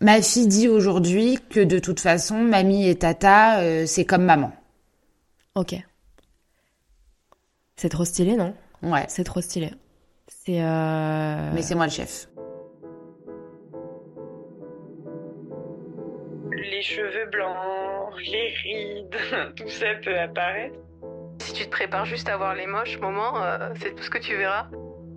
Ma fille dit aujourd'hui que de toute façon, mamie et tata, euh, c'est comme maman. Ok. C'est trop stylé, non? Ouais. C'est trop stylé. C'est. Euh... Mais c'est moi le chef. Les cheveux blancs, les rides, tout ça peut apparaître. Si tu te prépares juste à voir les moches moments, euh, c'est tout ce que tu verras.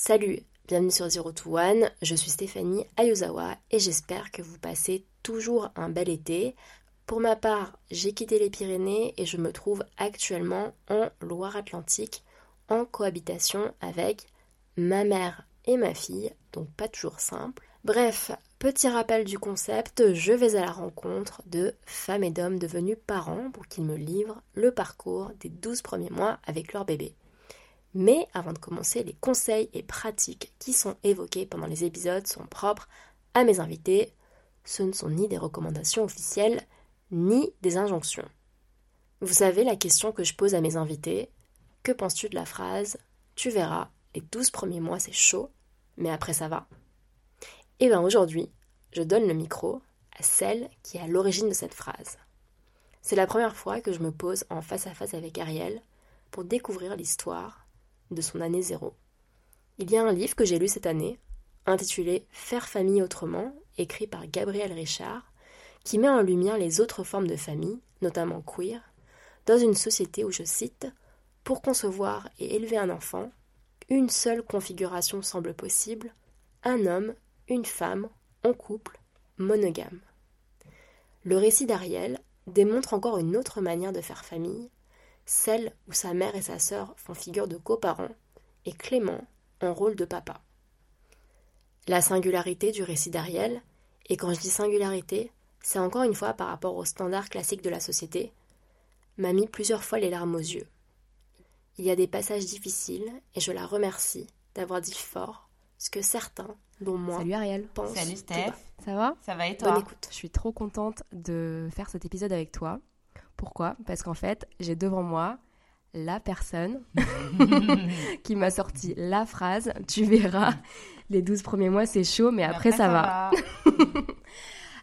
Salut, bienvenue sur Zero to One, je suis Stéphanie Ayazawa et j'espère que vous passez toujours un bel été. Pour ma part, j'ai quitté les Pyrénées et je me trouve actuellement en Loire-Atlantique en cohabitation avec ma mère et ma fille, donc pas toujours simple. Bref, petit rappel du concept, je vais à la rencontre de femmes et d'hommes devenus parents pour qu'ils me livrent le parcours des 12 premiers mois avec leur bébé. Mais avant de commencer, les conseils et pratiques qui sont évoqués pendant les épisodes sont propres à mes invités. Ce ne sont ni des recommandations officielles, ni des injonctions. Vous savez la question que je pose à mes invités Que penses-tu de la phrase Tu verras, les 12 premiers mois c'est chaud, mais après ça va Et bien aujourd'hui, je donne le micro à celle qui est à l'origine de cette phrase. C'est la première fois que je me pose en face à face avec Ariel pour découvrir l'histoire de son année zéro. Il y a un livre que j'ai lu cette année, intitulé Faire famille autrement, écrit par Gabriel Richard, qui met en lumière les autres formes de famille, notamment queer, dans une société où, je cite, Pour concevoir et élever un enfant, une seule configuration semble possible, un homme, une femme, en couple, monogame. Le récit d'Ariel démontre encore une autre manière de faire famille, celle où sa mère et sa sœur font figure de coparents et Clément en rôle de papa. La singularité du récit d'Ariel, et quand je dis singularité, c'est encore une fois par rapport aux standards classiques de la société, m'a mis plusieurs fois les larmes aux yeux. Il y a des passages difficiles et je la remercie d'avoir dit fort ce que certains, dont moi, Salut Ariel. pensent. Salut Steph. Ça va? Ça va et Bonne toi? écoute. Je suis trop contente de faire cet épisode avec toi. Pourquoi? Parce qu'en fait, j'ai devant moi la personne qui m'a sorti la phrase Tu verras, les 12 premiers mois c'est chaud, mais après, ça, va.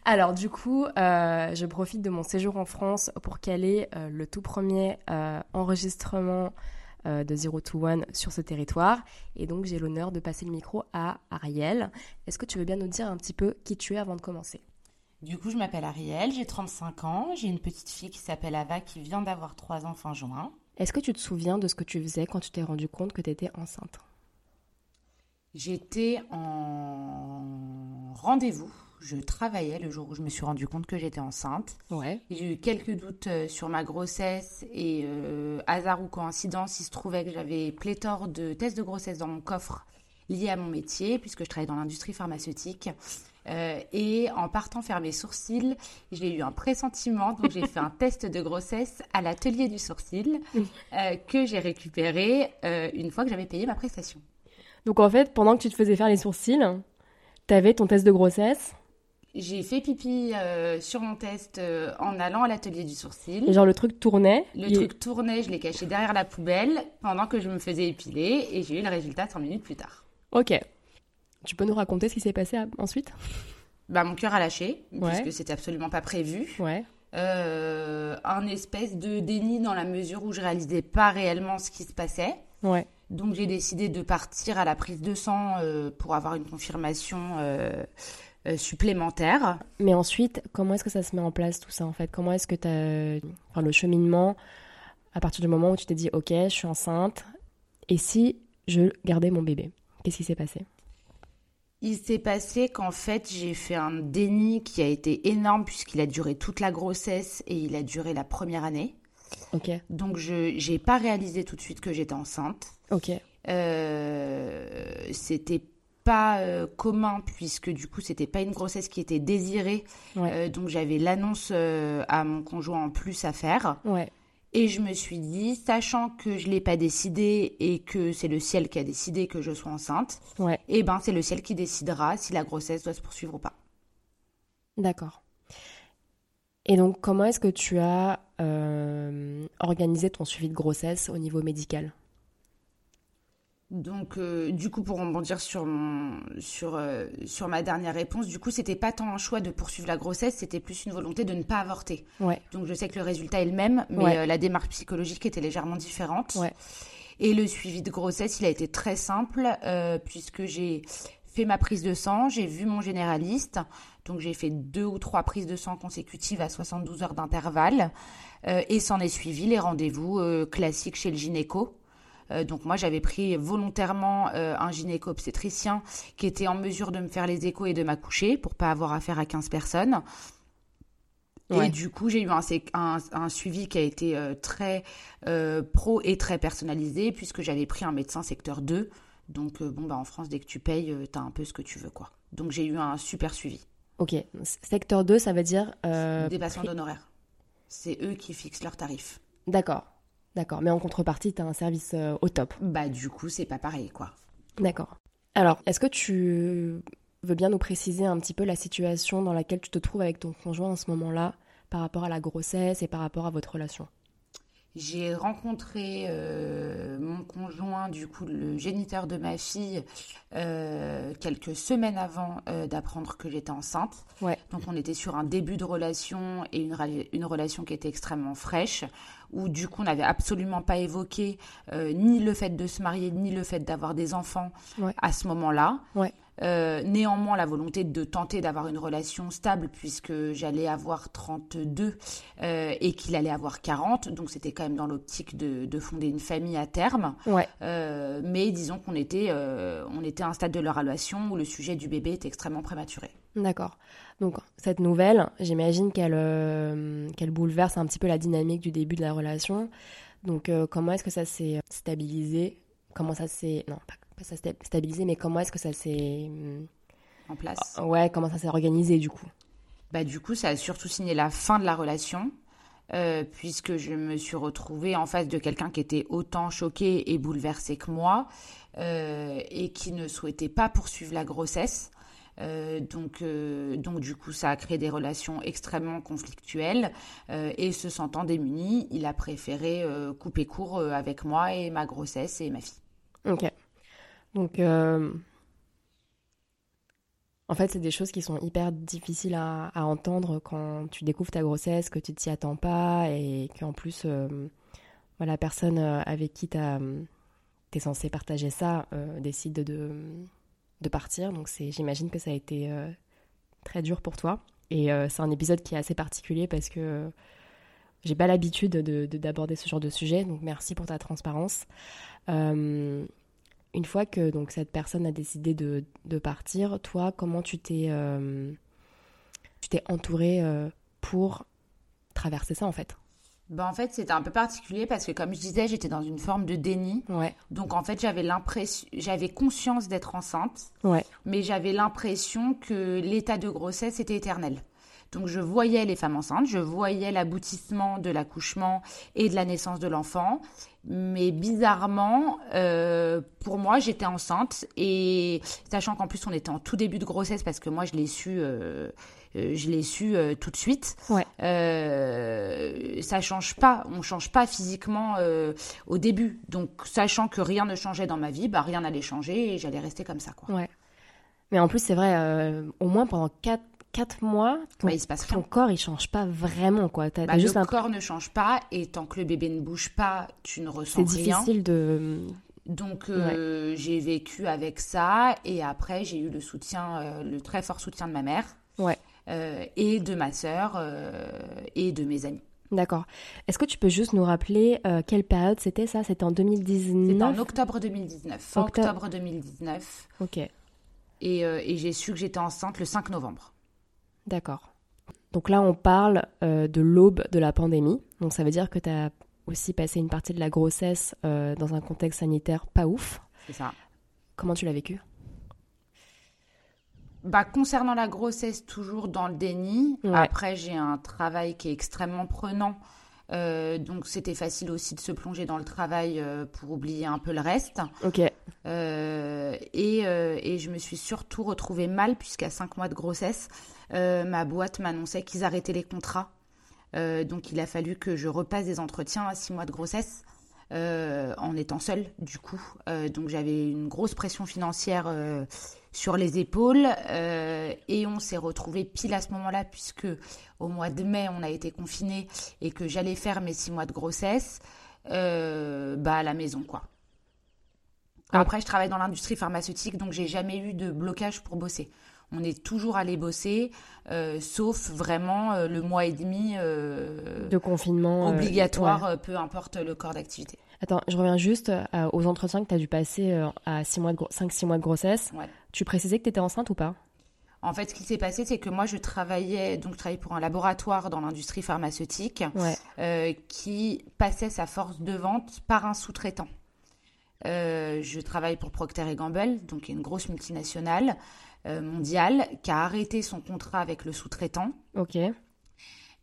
Alors du coup, euh, je profite de mon séjour en France pour caler euh, le tout premier euh, enregistrement de Zero to One sur ce territoire. Et donc j'ai l'honneur de passer le micro à Ariel. Est-ce que tu veux bien nous dire un petit peu qui tu es avant de commencer? Du coup, je m'appelle Ariel, j'ai 35 ans, j'ai une petite fille qui s'appelle Ava qui vient d'avoir 3 ans fin juin. Est-ce que tu te souviens de ce que tu faisais quand tu t'es rendu compte que tu étais enceinte? J'étais en rendez-vous. Je travaillais le jour où je me suis rendu compte que j'étais enceinte. Ouais. J'ai eu quelques doutes euh, sur ma grossesse et euh, hasard ou coïncidence, il se trouvait que j'avais pléthore de tests de grossesse dans mon coffre liés à mon métier puisque je travaille dans l'industrie pharmaceutique. Euh, et en partant faire mes sourcils, j'ai eu un pressentiment, donc j'ai fait un test de grossesse à l'atelier du sourcil euh, que j'ai récupéré euh, une fois que j'avais payé ma prestation. Donc en fait, pendant que tu te faisais faire les sourcils, t'avais ton test de grossesse. J'ai fait pipi euh, sur mon test euh, en allant à l'atelier du sourcil. Et genre le truc tournait. Le il- truc tournait, je l'ai caché derrière la poubelle pendant que je me faisais épiler et j'ai eu le résultat 5 minutes plus tard. Ok. Tu peux nous raconter ce qui s'est passé à- ensuite? Bah, mon cœur a lâché, Ouais. puisque c'était absolument pas prévu. Ouais. Euh, un espèce de déni dans la mesure où je réalisais pas réellement ce qui se passait. Ouais. Donc j'ai décidé de partir à la prise de sang euh, pour avoir une confirmation euh, euh, supplémentaire. Mais ensuite, comment est-ce que ça se met en place tout ça en fait? Comment est-ce que tu as. Enfin, le cheminement, à partir du moment où tu t'es dit, ok, je suis enceinte, et si je gardais mon bébé? Qu'est-ce qui s'est passé? Il s'est passé qu'en fait, j'ai fait un déni qui a été énorme puisqu'il a duré toute la grossesse et il a duré la première année. Ok. Donc, je n'ai pas réalisé tout de suite que j'étais enceinte. Ok. Euh, C'était pas euh, commun puisque du coup c'était pas une grossesse qui était désirée. Ouais. Euh, donc j'avais l'annonce euh, à mon conjoint en plus à faire. Ouais. Et je me suis dit, sachant que je l'ai pas décidé et que c'est le ciel qui a décidé que je sois enceinte, Ouais. et ben c'est le ciel qui décidera si la grossesse doit se poursuivre ou pas. D'accord. Et donc, comment est-ce que tu as euh, organisé ton suivi de grossesse au niveau médical? Donc, euh, du coup, pour rebondir sur, mon, sur, euh, sur ma dernière réponse, du coup, c'était pas tant un choix de poursuivre la grossesse, c'était plus une volonté de ne pas avorter. Ouais. Donc, je sais que le résultat est le même, mais Ouais. euh, la démarche psychologique était légèrement différente. Ouais. Et le suivi de grossesse, il a été très simple, puisque j'ai fait ma prise de sang, j'ai vu mon généraliste, donc j'ai fait deux ou trois prises de sang consécutives à 72 heures d'intervalle, euh, et s'en est suivi les rendez-vous euh, classiques chez le gynéco. Euh, donc moi j'avais pris volontairement euh, un gynéco-obstétricien qui était en mesure de me faire les échos et de m'accoucher pour pas avoir affaire à 15 personnes. Ouais. Et du coup, j'ai eu un, sé- un, un suivi qui a été euh, très pro et très personnalisé puisque j'avais pris un médecin secteur 2. Donc bon bah en France dès que tu payes, euh, t'as un peu ce que tu veux quoi. Donc j'ai eu un super suivi. Ok. Secteur 2, ça veut dire. Des patients d'honoraires. C'est eux qui fixent leurs tarifs. D'accord. D'accord. Mais en contrepartie, tu as un service euh, au top. Bah du coup, c'est pas pareil quoi. D'accord. Alors, est-ce que tu veux bien nous préciser un petit peu la situation dans laquelle tu te trouves avec ton conjoint en ce moment-là par rapport à la grossesse et par rapport à votre relation? J'ai rencontré euh, mon conjoint, du coup le géniteur de ma fille, euh, quelques semaines avant euh, d'apprendre que j'étais enceinte. Ouais. Donc on était sur un début de relation et une, une relation qui était extrêmement fraîche, où du coup on n'avait absolument pas évoqué euh, ni le fait de se marier, ni le fait d'avoir des enfants Ouais. à ce moment-là. Ouais. Euh, néanmoins, la volonté de tenter d'avoir une relation stable, puisque j'allais avoir 32 euh, et qu'il allait avoir 40, donc c'était quand même dans l'optique de, de fonder une famille à terme. Ouais. Euh, mais disons qu'on était, on était à un stade de leur relation où le sujet du bébé était extrêmement prématuré. D'accord. Donc, cette nouvelle, j'imagine qu'elle euh, qu'elle bouleverse un petit peu la dynamique du début de la relation. Donc, euh, comment est-ce que ça s'est stabilisé? Comment ça s'est. Non, pas, pas ça s'est stabilisé, mais comment est-ce que ça s'est. En place. Ouais, comment ça s'est organisé du coup? Bah, du coup, ça a surtout signé la fin de la relation, euh, puisque je me suis retrouvée en face de quelqu'un qui était autant choqué et bouleversé que moi, euh, et qui ne souhaitait pas poursuivre la grossesse. Euh, donc, euh, donc, du coup, ça a créé des relations extrêmement conflictuelles. euh, et se sentant démuni, il a préféré couper court avec moi et ma grossesse et ma fille. Ok. Donc, en fait, c'est des choses qui sont hyper difficiles à, entendre quand tu découvres ta grossesse, que tu t'y attends pas et qu'en plus, voilà, la personne avec qui tu es censé partager ça décide de, de partir. Donc, c'est, j'imagine que ça a été euh, très dur pour toi. Et euh, c'est un épisode qui est assez particulier parce que euh, j'ai pas l'habitude de, de- d'aborder ce genre de sujet. Donc, merci pour ta transparence. Une fois que donc cette personne a décidé de, de partir, toi, comment tu t'es tu t'es entouré pour traverser ça en fait? Bah, en fait, c'était un peu particulier parce que, comme je disais, j'étais dans une forme de déni. Ouais, Donc en fait, j'avais l'impression, j'avais conscience d'être enceinte, ouais, mais j'avais l'impression que l'état de grossesse était éternel. Donc je voyais les femmes enceintes, je voyais l'aboutissement de l'accouchement et de la naissance de l'enfant, mais bizarrement, euh, pour moi, j'étais enceinte et sachant qu'en plus on était en tout début de grossesse parce que moi je l'ai su, euh, je l'ai su euh, tout de suite. Ouais. Euh, ça change pas, on change pas physiquement euh, au début. Donc sachant que rien ne changeait dans ma vie, bah rien n'allait changer et j'allais rester comme ça quoi. ouais. Mais en plus, c'est vrai, euh, au moins pendant 4, quatre mois, ton, Bah, il se passe ton rien. corps il change pas vraiment quoi. Bah, le un... corps ne change pas et tant que le bébé ne bouge pas, tu ne ressens C'est rien. difficile de. Donc euh, j'ai vécu avec ça et après j'ai eu le soutien, euh, le très fort soutien de ma mère Ouais. Euh, et de ma sœur euh, et de mes amis. D'accord. Est-ce que tu peux juste nous rappeler euh, quelle période c'était ça? C'était en 2019 C'était en octobre 2019, fin Octobre. octobre 2019 Ok, et, euh, et j'ai su que j'étais enceinte le 5 novembre. d'accord. Donc là, on parle euh, de l'aube de la pandémie. Donc ça veut dire que tu as aussi passé une partie de la grossesse dans un contexte sanitaire pas ouf. C'est ça. Comment tu l'as vécu? Bah, concernant la grossesse, toujours dans le déni. Ouais. Après, j'ai un travail qui est extrêmement prenant. Euh, donc, c'était facile aussi de se plonger dans le travail euh, pour oublier un peu le reste. Ok. Euh, et, et je me suis surtout retrouvée mal, puisqu'à cinq mois de grossesse, ma boîte m'annonçait qu'ils arrêtaient les contrats. Donc, il a fallu que je repasse des entretiens à six mois de grossesse. Euh, en étant seule, du coup. Euh, donc, j'avais une grosse pression financière euh, sur les épaules et on s'est retrouvés pile à ce moment-là puisque au mois de mai on a été confinés et que j'allais faire mes six mois de grossesse bah à la maison quoi. Après je travaille dans l'industrie pharmaceutique donc j'ai jamais eu de blocage pour bosser. On est toujours allé bosser euh, sauf vraiment euh, le mois et demi euh, De confinement. obligatoire ouais. peu importe le corps d'activité. Attends, je reviens juste aux entretiens que tu as dû passer à 5-6 mois, de gro- 5-6 mois de grossesse. Ouais. Tu précisais que tu étais enceinte ou pas? En fait, ce qui s'est passé, c'est que moi, je travaillais, donc je travaillais pour un laboratoire dans l'industrie pharmaceutique Ouais. qui passait sa force de vente par un sous-traitant. Je travaille pour Procter Gamble, donc une grosse multinationale mondiale qui a arrêté son contrat avec le sous-traitant. Ok.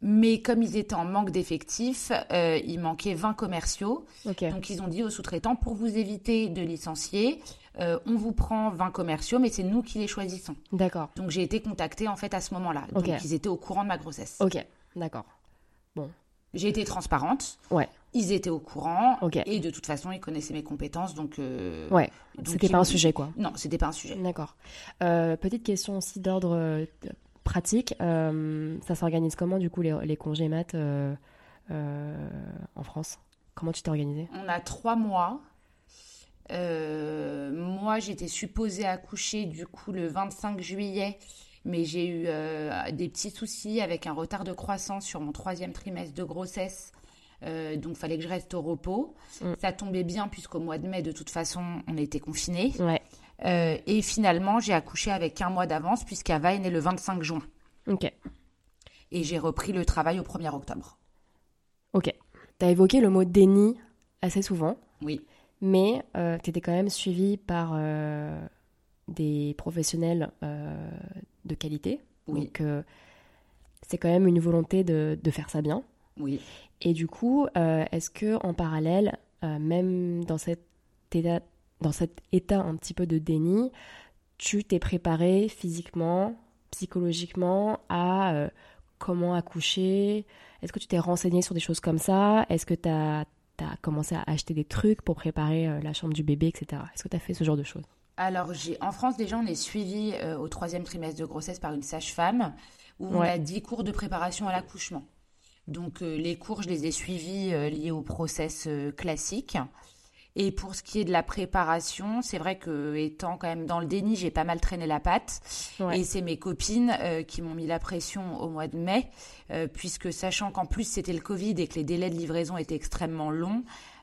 Mais comme ils étaient en manque d'effectifs, euh, il manquait 20 commerciaux. Ok. Donc ils ont dit aux sous-traitants, pour vous éviter de licencier, euh, on vous prend 20 commerciaux, mais c'est nous qui les choisissons. D'accord. Donc j'ai été contactée en fait à ce moment-là. Ok. Donc ils étaient au courant de ma grossesse. Ok. D'accord. J'ai été transparente. Ouais. Ils étaient au courant. Et de toute façon, ils connaissaient mes compétences. Donc, euh, Ouais. C'était pas un sujet, quoi. Non, c'était pas un sujet. D'accord. Euh, petite question aussi d'ordre euh, pratique. Euh, ça s'organise comment, du coup, les, les congés mat euh, en France? Comment tu t'es organisée? On a trois mois. Moi, j'étais supposée accoucher du coup le 25 juillet, mais j'ai eu des petits soucis avec un retard de croissance sur mon troisième trimestre de grossesse. Euh, donc, fallait que je reste au repos. Mm. Ça tombait bien puisqu'au mois de mai, de toute façon, on était confinés. Ouais. Euh, et finalement, j'ai accouché avec un mois d'avance puisqu'Ava est née le 25 juin. Ok. Et j'ai repris le travail au 1er octobre. Ok. Tu as évoqué le mot déni assez souvent, Oui, mais tu étais quand même suivie par euh, des professionnels euh, de qualité. oui, Donc, euh, c'est quand même une volonté de, de faire ça bien. Oui. Et du coup, euh, est-ce que en parallèle, euh, même dans cet état, dans cet état un petit peu de déni, tu t'es préparé physiquement, psychologiquement à euh, comment accoucher? Est-ce que tu t'es renseigné sur des choses comme ça? Est-ce que tu as, commencé à acheter des trucs pour préparer la chambre du bébé, etc. Est-ce que tu as fait ce genre de choses? Alors, en France, déjà, on est suivi euh, au troisième trimestre de grossesse par une sage-femme où on Ouais. a 10 cours de préparation à l'accouchement. Donc, euh, les cours, je les ai suivis euh, liés au process euh, classique. Et pour ce qui est de la préparation, c'est vrai que étant quand même dans le déni, j'ai pas mal traîné la patte. Ouais. Et c'est mes copines euh, qui m'ont mis la pression au mois de mai, euh, puisque sachant qu'en plus c'était le Covid et que les délais de livraison étaient extrêmement longs,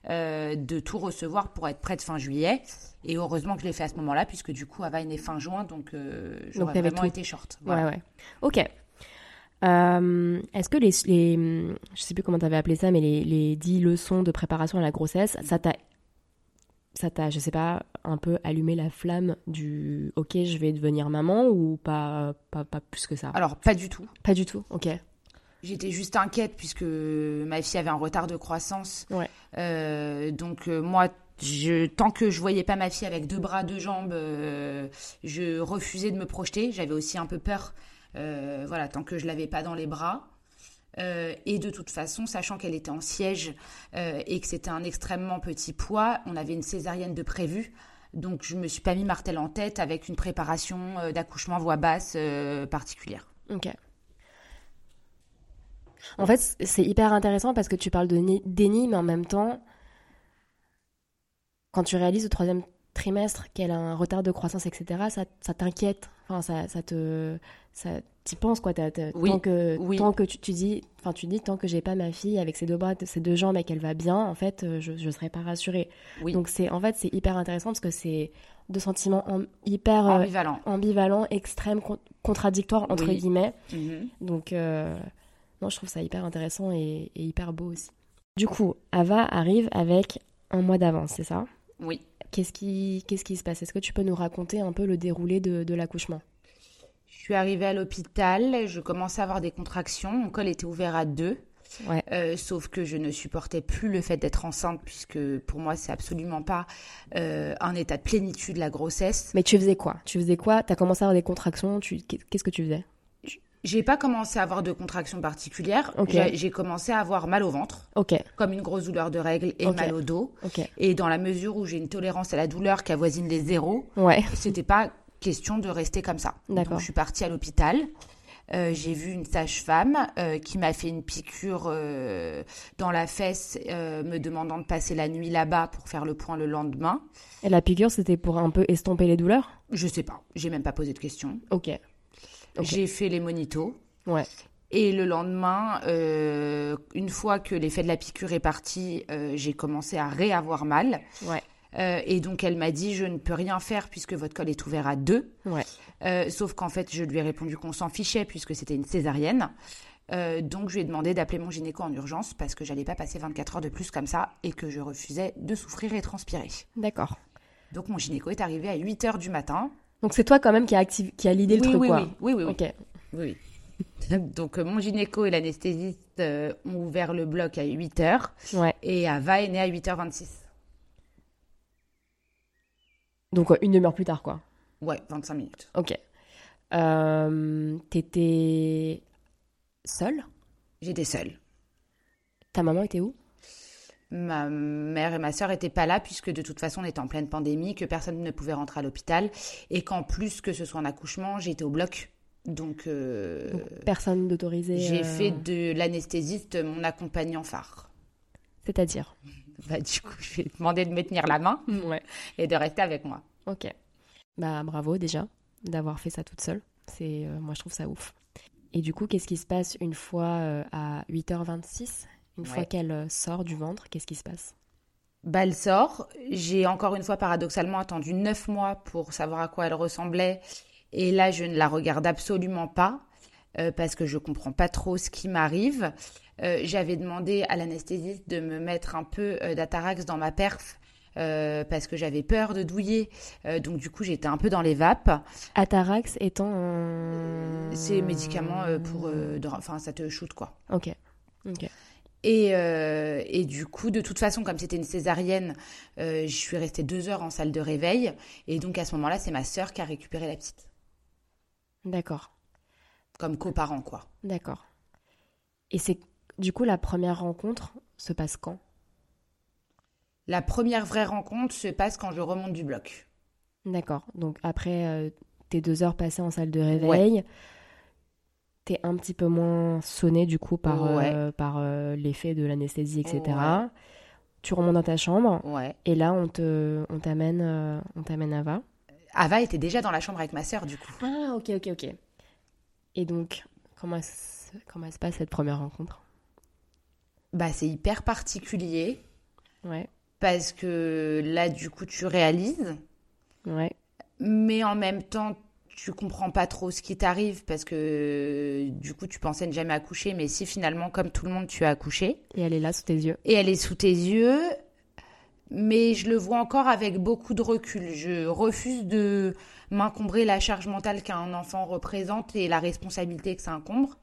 euh, de tout recevoir pour être prête fin juillet. Et heureusement que je l'ai fait à ce moment-là, puisque du coup, Ava est fin juin, donc j'aurais vraiment tout. été short. Voilà. Ouais, ouais. Ok. Euh, Est-ce que les, les, je sais plus comment t'avais appelé ça, mais les, les 10 leçons de préparation à la grossesse, ça t'a, ça t'a, je sais pas, un peu allumé la flamme du OK, je vais devenir maman ou pas, pas, pas plus que ça? Alors, pas du tout. Pas du tout, ok. J'étais juste inquiète puisque ma fille avait un retard de croissance. Ouais. Euh, donc euh, moi, je, tant que je voyais pas ma fille avec deux bras, deux jambes, euh, je refusais de me projeter. J'avais aussi un peu peur, euh, voilà, tant que je l'avais pas dans les bras. Euh, et de toute façon, sachant qu'elle était en siège euh, et que c'était un extrêmement petit poids, on avait une césarienne de prévu. Donc je me suis pas mis martel en tête avec une préparation d'accouchement voix basse particulière. Ok. En fait, c'est hyper intéressant parce que tu parles de ni- déni, mais en même temps, quand tu réalises au troisième trimestre qu'elle a un retard de croissance, etc., ça, ça t'inquiète. Enfin, ça, ça te, ça, t'y penses quoi. Oui, tant que, oui. tant que tu, tu dis, enfin, tu dis tant que j'ai pas ma fille avec ses deux bras, ses deux jambes et qu'elle va bien, en fait, euh, je, je serai pas rassurée. Oui. Donc c'est, en fait, c'est hyper intéressant parce que c'est deux sentiments hyper euh, Ambivalent. ambivalents, extrêmes, con- contradictoires entre guillemets. Mhm. Donc, euh, non, je trouve ça hyper intéressant et, et hyper beau aussi. Du coup, Ava arrive avec un mois d'avance, c'est ça? Oui. Qu'est-ce qui, qu'est-ce qui se passe? Est-ce que tu peux nous raconter un peu le déroulé de, de l'accouchement? Je suis arrivée à l'hôpital, je commençais à avoir des contractions, mon col était ouvert à deux. Ouais. Euh, sauf que je ne supportais plus le fait d'être enceinte, puisque pour moi, c'est absolument pas euh, un état de plénitude, la grossesse. Mais tu faisais quoi? Tu faisais quoi? T'as commencé à avoir des contractions? Tu... Qu'est-ce que tu faisais? J'ai pas commencé à avoir de contractions particulières. J'ai commencé à avoir mal au ventre, comme une grosse douleur de règles et mal au dos. Et dans la mesure où j'ai une tolérance à la douleur qui avoisine les zéros, Ouais, c'était pas question de rester comme ça. Donc je suis partie à l'hôpital. Euh, j'ai vu une sage-femme euh, qui m'a fait une piqûre euh, dans la fesse, me demandant de passer la nuit là-bas pour faire le point le lendemain. Et la piqûre, c'était pour un peu estomper les douleurs? Je sais pas, j'ai même pas posé de questions. Ok. J'ai fait les monitos. Ouais. Et le lendemain, euh, une fois que l'effet de la piqûre est parti, euh, j'ai commencé à réavoir mal. Ouais. Euh, et donc elle m'a dit je ne peux rien faire puisque votre col est ouvert à deux. Ouais. Sauf qu'en fait je lui ai répondu qu'on s'en fichait puisque c'était une césarienne. Donc je lui ai demandé d'appeler mon gynéco en urgence parce que j'allais pas passer 24 heures de plus comme ça et que je refusais de souffrir et transpirer. D'accord. Donc mon gynéco est arrivé à 8 heures du matin. Donc c'est toi quand même qui a, activé, qui a l'idée le oui, truc, oui, quoi. oui, oui, oui, oui. Donc euh, mon gynéco et l'anesthésiste euh, ont ouvert le bloc à 8 heures Ouais. et Ava est née à 8h26. Donc ouais, une demi-heure plus tard, quoi. Ouais, 25 minutes. Ok. Euh, T'étais seule? J'étais seule. Ta maman était où? Ma mère et ma sœur n'étaient pas là puisque de toute façon on était en pleine pandémie, que personne ne pouvait rentrer à l'hôpital et qu'en plus que ce soit un accouchement, j'étais au bloc. Donc, euh, Donc, Personne d'autorisé. j'ai euh, fait de l'anesthésiste mon accompagnant phare. C'est-à-dire Bah, du coup, je lui ai demandé de me tenir la main Ouais. et de rester avec moi. Ok. Bah bravo déjà d'avoir fait ça toute seule. C'est euh, moi je trouve ça ouf. Et du coup, qu'est-ce qui se passe une fois à 8h26 Une fois qu'elle euh, sort du ventre, qu'est-ce qui se passe? Bah, elle sort. J'ai encore une fois paradoxalement attendu neuf mois pour savoir à quoi elle ressemblait. Et là, je ne la regarde absolument pas euh, parce que je comprends pas trop ce qui m'arrive. Euh, J'avais demandé à l'anesthésiste de me mettre un peu euh, d'atarax dans ma perf euh, parce que j'avais peur de douiller. Euh, donc du coup, j'étais un peu dans les vapes. Atarax étant un... Ces médicaments euh, pour, enfin, ça te shoot quoi. Ok. Ok. Et, euh, et du coup, de toute façon, comme c'était une césarienne, euh, je suis restée deux heures en salle de réveil. Et donc, à ce moment-là, c'est ma sœur qui a récupéré la petite, D'accord. comme coparent, quoi. D'accord. Et c'est du coup la première rencontre se passe quand? La première vraie rencontre se passe quand je remonte du bloc. D'accord. Donc après euh, tes deux heures passées en salle de réveil, t'es un petit peu moins sonné du coup par, euh, par euh, l'effet de l'anesthésie, etc. Ouais. Tu remontes dans ta chambre Ouais. et là on te on t'amène euh, on t'amène Ava. Ava était déjà dans la chambre avec ma sœur, du coup. Ah ok ok ok. Et donc comment comment se passe cette première rencontre? Bah, c'est hyper particulier Ouais parce que là, du coup, tu réalises, ouais mais en même temps, tu comprends pas trop ce qui t'arrive parce que du coup, tu pensais ne jamais accoucher, mais si finalement, comme tout le monde, tu as accouché. et elle est là sous tes yeux. et elle est sous tes yeux, mais je le vois encore avec beaucoup de recul. Je refuse de m'encombrer la charge mentale qu'un enfant représente et la responsabilité que ça incombre.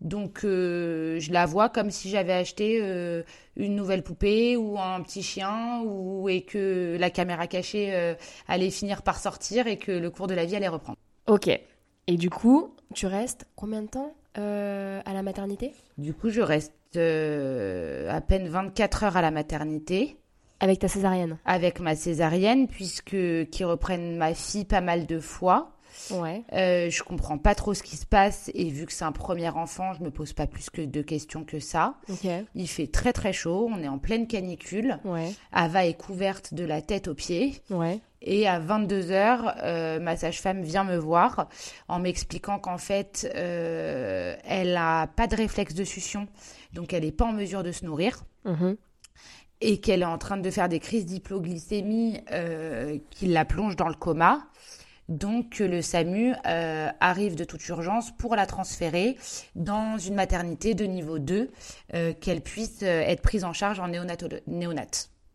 Donc euh, je la vois comme si j'avais acheté euh, une nouvelle poupée ou un petit chien ou et que la caméra cachée euh, allait finir par sortir et que le cours de la vie allait reprendre. Ok. Et du coup tu restes combien de temps euh, à la maternité? Du coup, je reste euh, à peine 24 heures à la maternité. avec ta césarienne? Avec ma césarienne puisque qui reprennent ma fille pas mal de fois. Ouais. Euh, je comprends pas trop ce qui se passe et vu que c'est un premier enfant, je me pose pas plus que de questions que ça. Ok. Il fait très très chaud, on est en pleine canicule. Ouais. Ava est couverte de la tête aux pieds Ouais. Et à 22 heures, euh, ma sage-femme vient me voir en m'expliquant qu'en fait, euh, elle a pas de réflexe de succion, donc elle est pas en mesure de se nourrir Mhm. et qu'elle est en train de faire des crises d'hypoglycémie euh, qui la plongent dans le coma. Donc le SAMU euh, arrive de toute urgence pour la transférer dans une maternité de niveau 2, euh, qu'elle puisse euh, être prise en charge en néonat.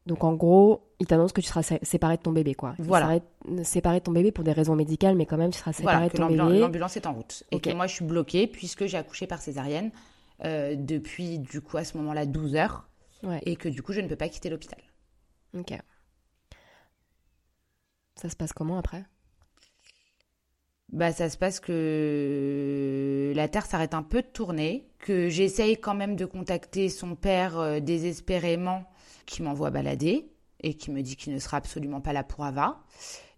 Donc en gros, il t'annonce que tu seras sé- séparé de ton bébé, quoi. Il Voilà. séparé de ton bébé pour des raisons médicales, mais quand même, tu seras séparé Voilà, de ton bébé. l'ambulance est en route. Et que moi, je suis bloquée puisque j'ai accouché par césarienne euh, depuis, du coup, à ce moment-là, 12 heures. Ouais. Et que, du coup, je ne peux pas quitter l'hôpital. Ok. Ça se passe comment après? Bah, ça se passe que la Terre s'arrête un peu de tourner, que j'essaye quand même de contacter son père euh, désespérément, qui m'envoie balader et qui me dit qu'il ne sera absolument pas là pour Ava.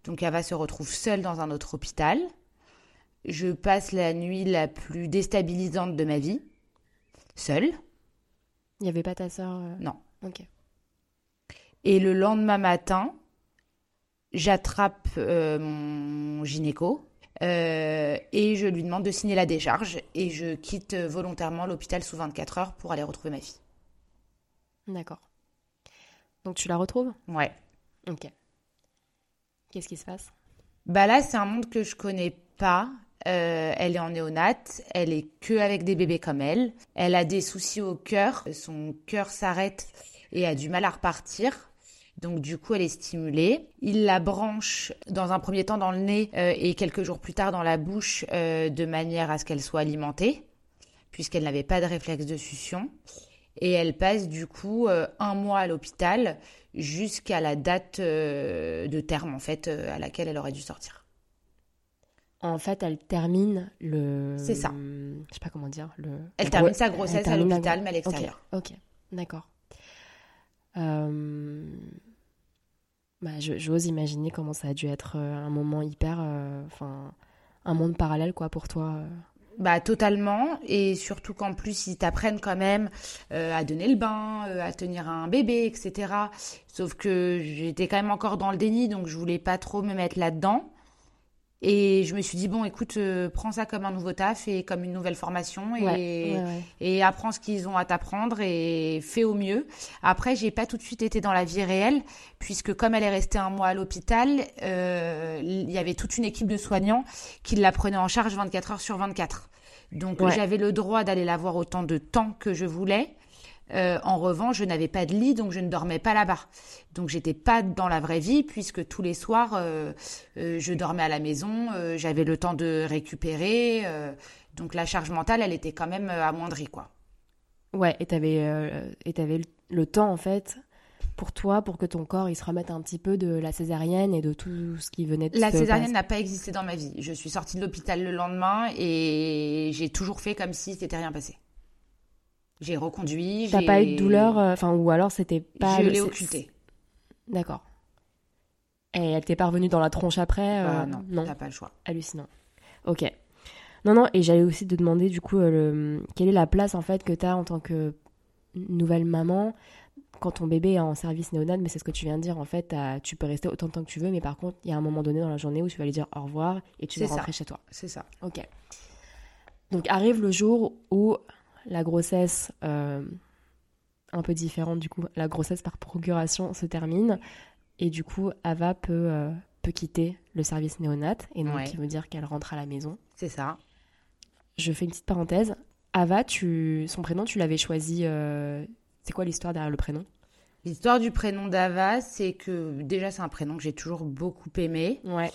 Donc Ava se retrouve seule dans un autre hôpital. Je passe la nuit la plus déstabilisante de ma vie, seule. Il n'y avait pas ta sœur euh, Non. Ok. Et le lendemain matin, j'attrape euh, mon gynéco euh, et je lui demande de signer la décharge et je quitte volontairement l'hôpital sous 24 heures pour aller retrouver ma fille. D'accord. Donc tu la retrouves? Ouais. Ok. Qu'est-ce qui se passe? Bah là, c'est un monde que je connais pas. Euh, elle est en néonate, elle est que avec des bébés comme elle. Elle a des soucis au cœur, son cœur s'arrête et a du mal à repartir. Donc du coup, elle est stimulée. Il la branche dans un premier temps dans le nez euh, et quelques jours plus tard dans la bouche euh, de manière à ce qu'elle soit alimentée, puisqu'elle n'avait pas de réflexe de succion. Et elle passe du coup euh, un mois à l'hôpital jusqu'à la date euh, de terme en fait euh, à laquelle elle aurait dû sortir. En fait, elle termine le. C'est ça. Je sais pas comment dire. Le... Elle la termine sa grossesse à termine la l'hôpital, gro- mais à l'extérieur. Ok, d'accord. Euh, bah, J'ose imaginer comment ça a dû être un moment hyper. euh, Enfin, un monde parallèle, quoi, pour toi. euh. Bah totalement et surtout qu'en plus ils t'apprennent quand même euh, à donner le bain, euh, à tenir un bébé, etc. Sauf que j'étais quand même encore dans le déni donc je voulais pas trop me mettre là-dedans. Et je me suis dit bon écoute euh, prends ça comme un nouveau taf et comme une nouvelle formation et Ouais, ouais, ouais. et apprends ce qu'ils ont à t'apprendre et fais au mieux. Après, j'ai pas tout de suite été dans la vie réelle, puisque comme elle est restée un mois à l'hôpital, euh, il y avait toute une équipe de soignants qui la prenaient en charge 24 heures sur 24. Donc j'avais le droit d'aller la voir autant de temps que je voulais. Euh, en revanche, je n'avais pas de lit, donc je ne dormais pas là-bas. Donc j'étais pas dans la vraie vie, puisque tous les soirs, euh, euh, je dormais à la maison, j'avais le temps de récupérer. donc la charge mentale, elle était quand même amoindrie, quoi. Ouais, et t'avais et t'avais le, temps, en fait, pour toi, pour que ton corps il se remette un petit peu de la césarienne et de tout ce qui venait de La césarienne n'a pas existé dans ma vie. Je suis sortie de l'hôpital le lendemain et j'ai toujours fait comme si c'était rien passé. J'ai reconduit. T'as pas eu de douleur, euh, enfin, ou alors c'était pas. Je l'ai occulté. D'accord. Et elle t'est pas revenue dans la tronche après euh, Bah, non, non. t'as pas le choix. Hallucinant. Ok. Non, non, et j'allais aussi te demander, du coup, euh, le... quelle est la place, en fait, que tu as en tant que nouvelle maman quand ton bébé est en service néonat, mais c'est ce que tu viens de dire, en fait, t'as- tu peux rester autant de temps que tu veux, mais par contre, il y a un moment donné dans la journée où tu vas lui dire au revoir et tu vas rentrer chez toi. C'est ça. Ok. Donc arrive le jour où la grossesse, euh, un peu différente du coup, la grossesse par procuration se termine et du coup Ava peut, euh, peut quitter le service néonat et donc Ouais. qui veut dire qu'elle rentre à la maison. C'est ça. Je fais une petite parenthèse. Ava, tu, son prénom, tu l'avais choisi. euh, c'est quoi l'histoire derrière le prénom? L'histoire du prénom d'Ava, c'est que déjà c'est un prénom que j'ai toujours beaucoup aimé. Ouais.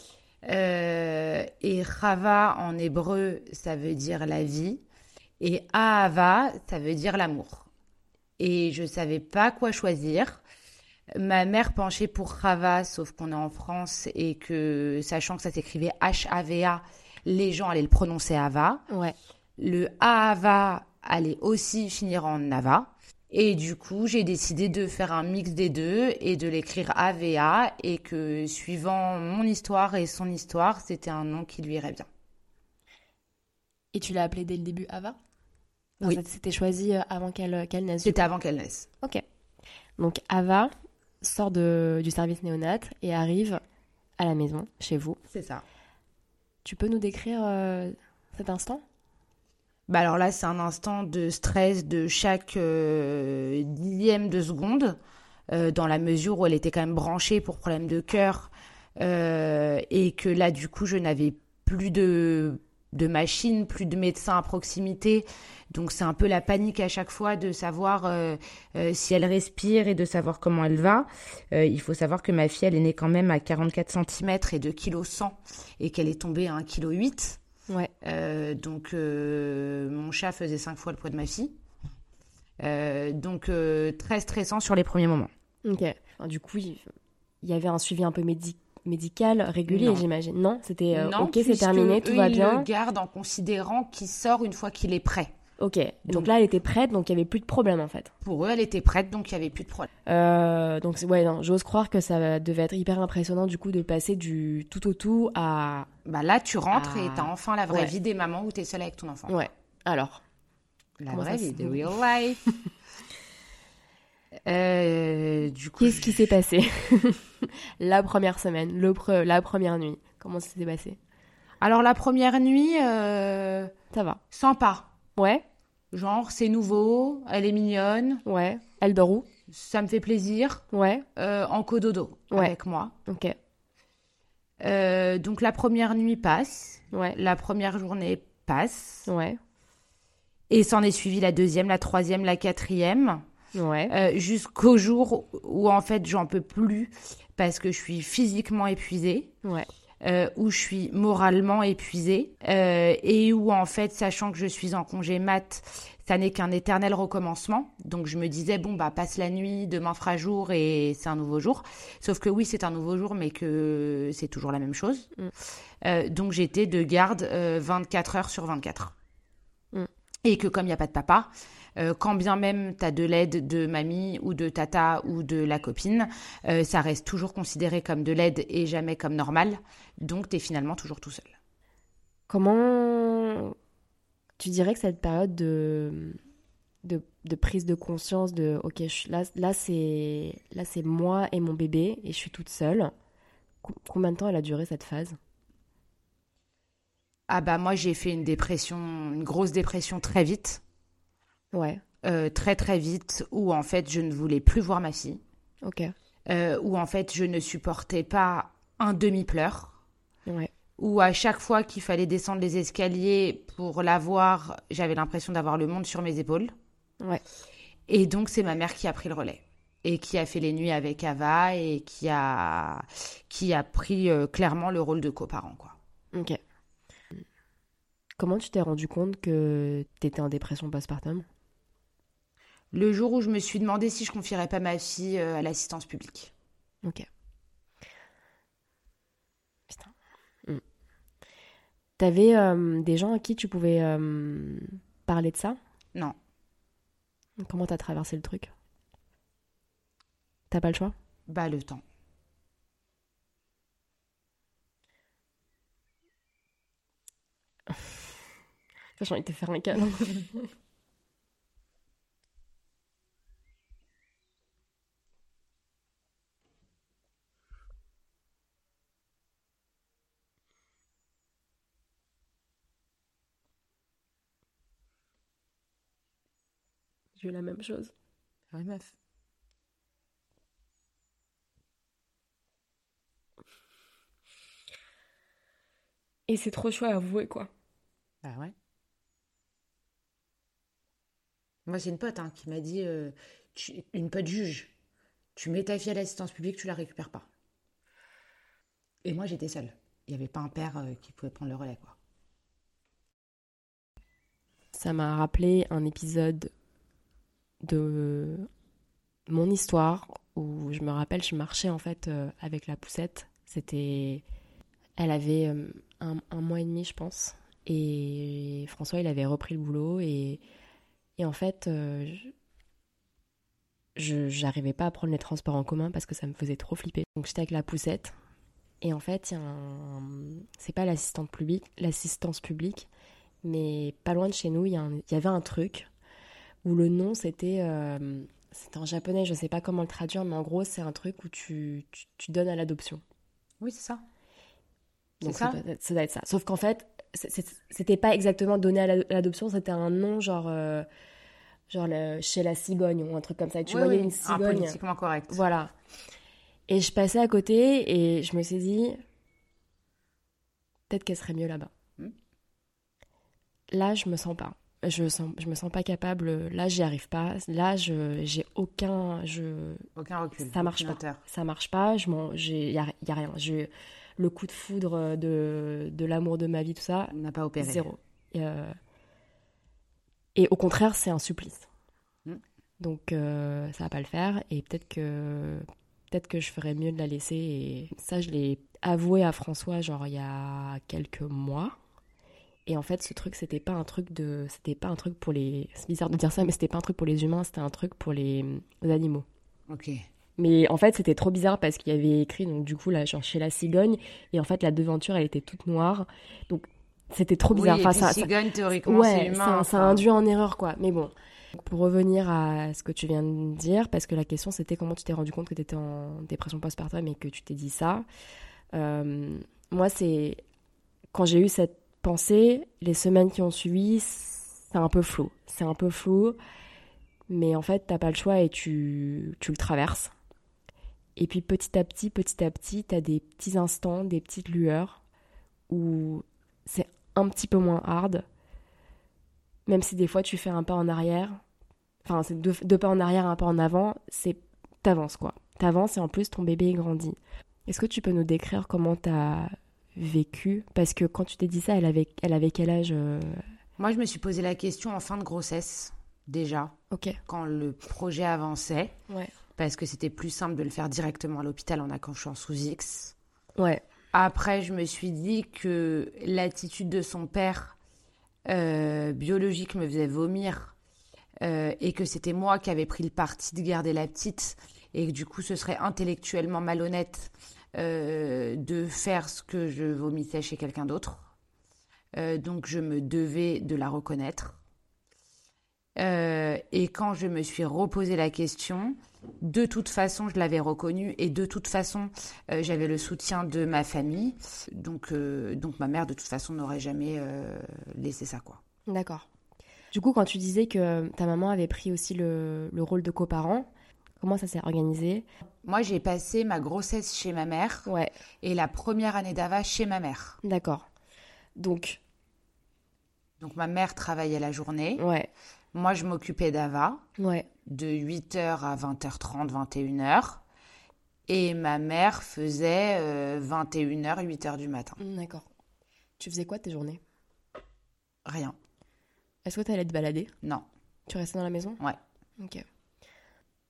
Euh, et Rava en hébreu, ça veut dire la vie. Et Ahava, ça veut dire l'amour. Et je savais pas quoi choisir. Ma mère penchait pour Rava, sauf qu'on est en France et que, sachant que ça s'écrivait H-A-V-A, les gens allaient le prononcer Ava. Ouais. Le Ahava allait aussi finir en Nava. Et du coup, j'ai décidé de faire un mix des deux et de l'écrire AVA et que suivant mon histoire et son histoire, c'était un nom qui lui irait bien. Et tu l'as appelée dès le début Ava Oui. C'était choisi euh, avant qu'elle qu'elle naisse. C'était avant qu'elle naisse. Ok. Donc Ava sort de, du service néonat et arrive à la maison, chez vous. C'est ça. Tu peux nous décrire euh, cet instant? Bah alors là, c'est un instant de stress de chaque euh, dixième de seconde, euh, dans la mesure où elle était quand même branchée pour problème de cœur, euh, et que là, du coup, je n'avais plus de de machines, plus de médecins à proximité. Donc c'est un peu la panique à chaque fois de savoir euh, euh, si elle respire et de savoir comment elle va. Euh, il faut savoir que ma fille, elle est née quand même à 44 cm et 2 kg 100 et qu'elle est tombée à 1 kg 8. Ouais. Donc mon chat faisait 5 fois le poids de ma fille. Donc très stressant sur les premiers moments. Ok. Du coup, il y avait un suivi un peu médi- médical régulier, j'imagine. Non, c'était euh, ok, c'est terminé, tout eux, va ils bien. le gardent en considérant qu'il sort une fois qu'il est prêt. Ok. Donc, Donc- là, elle était prête, donc il y avait plus de problème en fait. Pour eux, elle était prête, donc il n'y avait plus de problème. Euh, donc ouais, non, j'ose croire que ça devait être hyper impressionnant du coup de passer du tout au tout à Bah là, tu rentres Ah. et t'as enfin la vraie Ouais. vie des mamans où t'es seule avec ton enfant. ouais. Alors, La Comment vraie vie, the real life. Euh, du coup, qu'est-ce qui s'est passé la première semaine, le pre- la première nuit Comment ça s'est passé Alors la première nuit, euh, Ça va. sympa. Ouais, Genre, c'est nouveau, elle est mignonne, ouais. Elle dort où ça me fait plaisir, Ouais. euh, en cododo Ouais. avec moi. Ok. Euh, donc la première nuit passe, Ouais. la première journée passe, Ouais. et s'en est suivi la deuxième, la troisième, la quatrième. Ouais. Euh, jusqu'au jour où en fait j'en peux plus parce que je suis physiquement épuisée, Ouais. euh, où je suis moralement épuisée euh, et où en fait sachant que je suis en congé mat, ça n'est qu'un éternel recommencement. Donc je me disais bon bah passe la nuit, demain fera jour et c'est un nouveau jour. Sauf que oui c'est un nouveau jour mais que c'est toujours la même chose. Mm. Euh, donc j'étais de garde euh, 24 heures sur 24. Mm. Et que comme il n'y a pas de papa, euh, quand bien même tu as de l'aide de mamie ou de tata ou de la copine, euh, ça reste toujours considéré comme de l'aide et jamais comme normal. Donc tu es finalement toujours tout seul. Comment tu dirais que cette période de, de, de prise de conscience de ok, je là, là c'est moi et mon bébé et je suis toute seule. Co- Combien de temps elle a duré cette phase? Ah bah moi j'ai fait une dépression, une grosse dépression très vite, Ouais, euh, très très vite, où en fait je ne voulais plus voir ma fille, ok. euh, où en fait je ne supportais pas un demi-pleur. Ouais, où à chaque fois qu'il fallait descendre les escaliers pour la voir, j'avais l'impression d'avoir le monde sur mes épaules. ouais. Et donc c'est ma mère qui a pris le relais et qui a fait les nuits avec Ava et qui a qui a pris euh, clairement le rôle de coparent quoi. Ok. Comment tu t'es rendu compte que t'étais en dépression postpartum? Le jour où je me suis demandé si je confierais pas ma fille euh, à l'assistance publique. Ok. Putain. Hmm. T'avais euh, des gens à qui tu pouvais euh, parler de ça? Non, Comment t'as traversé le truc? T'as pas le choix? Bah le temps. J'ai envie de te faire un câlin. La même chose. Ouais meuf. Et c'est trop chaud à avouer, quoi. Bah ouais. Moi, c'est une pote hein, qui m'a dit euh, tu- une pote juge. Tu mets ta fille à l'assistance publique, tu la récupères pas. Et moi, j'étais seule. Il n'y avait pas un père euh, qui pouvait prendre le relais, quoi. Ça m'a rappelé un épisode de mon histoire où je me rappelle, je marchais en fait euh, avec la poussette. C'était. Elle avait euh, un, un mois et demi, je pense. Et François, il avait repris le boulot. Et, et en fait, euh, je j'arrivais pas à prendre les transports en commun parce que ça me faisait trop flipper. Donc j'étais avec la poussette. Et en fait, un- c'est pas l'assistante publique, l'assistance publique, mais pas loin de chez nous, il y, y avait un truc où le nom c'était euh, en japonais, je sais pas comment le traduire, mais en gros c'est un truc où tu, tu, tu donnes à l'adoption. Oui, c'est ça. Donc ça doit être- ça doit être ça. Sauf qu'en fait, c'était pas exactement donné à la- à l'adoption, c'était un nom genre euh, genre le- chez la cigogne ou un truc comme ça. Et tu Oui, voyais oui, une un cigogne. politiquement correct. Voilà. Et je passais à côté et je me suis dit peut-être qu'elle serait mieux là-bas. Hmm. là, je me sens pas. Je, sens, je me sens pas capable. Là, j'y arrive pas. Là, j'ai aucun. Je, Aucun recul. Ça marche pas. hauteur. ça marche pas. Je m'en, y a, y a rien. Je, le coup de foudre de, de l'amour de ma vie, tout ça, n'a pas opéré. zéro. Et, euh, et au contraire, c'est un supplice. Mm. Donc, euh, ça va pas le faire. Et peut-être que, peut-être que je ferais mieux de la laisser. Et ça, je l'ai avoué à François, genre, il y a quelques mois. Et en fait, ce truc, c'était pas un truc de, c'était pas un truc pour les, c'est bizarre de dire ça, mais c'était pas un truc pour les humains, c'était un truc pour les, les animaux. Ok. Mais en fait, c'était trop bizarre parce qu'il y avait écrit, donc du coup, là, genre chez la cigogne, et en fait, la devanture, elle était toute noire. Donc, c'était trop bizarre. Oui, et Enfin, ça, ça- cigogne, théoriquement, ouais, c'est humain. ça, ça enfin. induit en erreur, quoi. Mais bon. Pour revenir à ce que tu viens de dire, parce que la question c'était comment tu t'es rendu compte que tu étais en dépression postpartum et que tu t'es dit ça. Euh, moi, c'est quand j'ai eu cette pensée, les semaines qui ont suivi, c'est un peu flou. C'est un peu flou, mais en fait, t'as pas le choix et tu, tu le traverses. Et puis petit à petit, petit à petit, t'as des petits instants, des petites lueurs où c'est un petit peu moins hard. Même si des fois tu fais un pas en arrière, enfin c'est deux, deux pas en arrière, un pas en avant, c'est t'avances quoi. T'avances et en plus ton bébé grandit. Est-ce que tu peux nous décrire comment t'as vécu Parce que quand tu t'es dit ça, elle avait, elle avait quel âge euh Moi, je me suis posé la question en fin de grossesse, déjà, Ok. quand le projet avançait, Ouais. parce que c'était plus simple de le faire directement à l'hôpital en accouchant sous X. Ouais. Après, je me suis dit que l'attitude de son père euh, biologique me faisait vomir euh, et que c'était moi qui avais pris le parti de garder la petite et que du coup ce serait intellectuellement malhonnête euh, de faire ce que je vomissais chez quelqu'un d'autre. Euh, donc je me devais de la reconnaître. Euh, et quand je me suis reposé la question, de toute façon, je l'avais reconnue et de toute façon, j'avais le soutien de ma famille. Donc, donc ma mère, de toute façon, n'aurait jamais laissé ça, quoi. D'accord. Du coup, quand tu disais que ta maman avait pris aussi le, le rôle de coparent, comment ça s'est organisé? Moi, j'ai passé ma grossesse chez ma mère Ouais. et la première année d'Ava chez ma mère. D'accord. Donc, Donc, ma mère travaillait la journée. ouais. Moi, je m'occupais d'Ava Ouais. de 8h à 20h30, 21h. Et ma mère faisait euh, 21h, 8h du matin. D'accord. Tu faisais quoi tes journées? Rien. Est-ce que tu allais te balader? Non. Tu restais dans la maison? Ouais. Ok.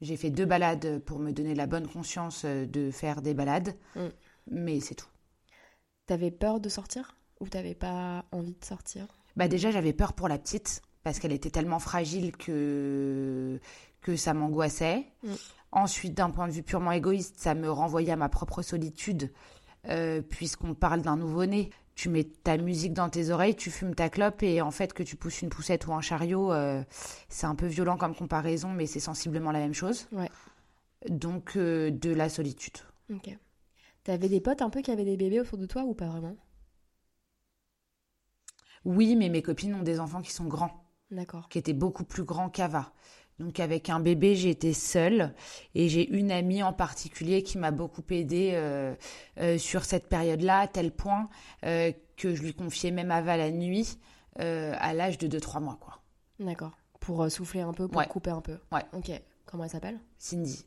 J'ai fait deux balades pour me donner la bonne conscience euh, de faire des balades. Mm. Mais c'est tout. T'avais peur de sortir Ou t'avais pas envie de sortir? Bah déjà, j'avais peur pour la petite parce qu'elle était tellement fragile que, que ça m'angoissait. Mm. Ensuite, d'un point de vue purement égoïste, ça me renvoyait à ma propre solitude euh, puisqu'on parle d'un nouveau-né. Tu mets ta musique dans tes oreilles, tu fumes ta clope et en fait que tu pousses une poussette ou un chariot, euh, c'est un peu violent comme comparaison, mais c'est sensiblement la même chose. Ouais. Donc euh, de la solitude. Ok. T'avais des potes un peu qui avaient des bébés autour de toi ou pas vraiment? Oui, mais mes copines ont des enfants qui sont grands. D'accord. qui était beaucoup plus grand qu'Ava. Donc avec un bébé, j'étais seule et j'ai une amie en particulier qui m'a beaucoup aidée euh, euh, sur cette période-là, à tel point euh, que je lui confiais même Ava la nuit à l'âge de 2-3 mois. quoi. D'accord. Pour souffler un peu, pour Ouais. couper un peu. Ouais. Ok. Comment elle s'appelle? Cindy,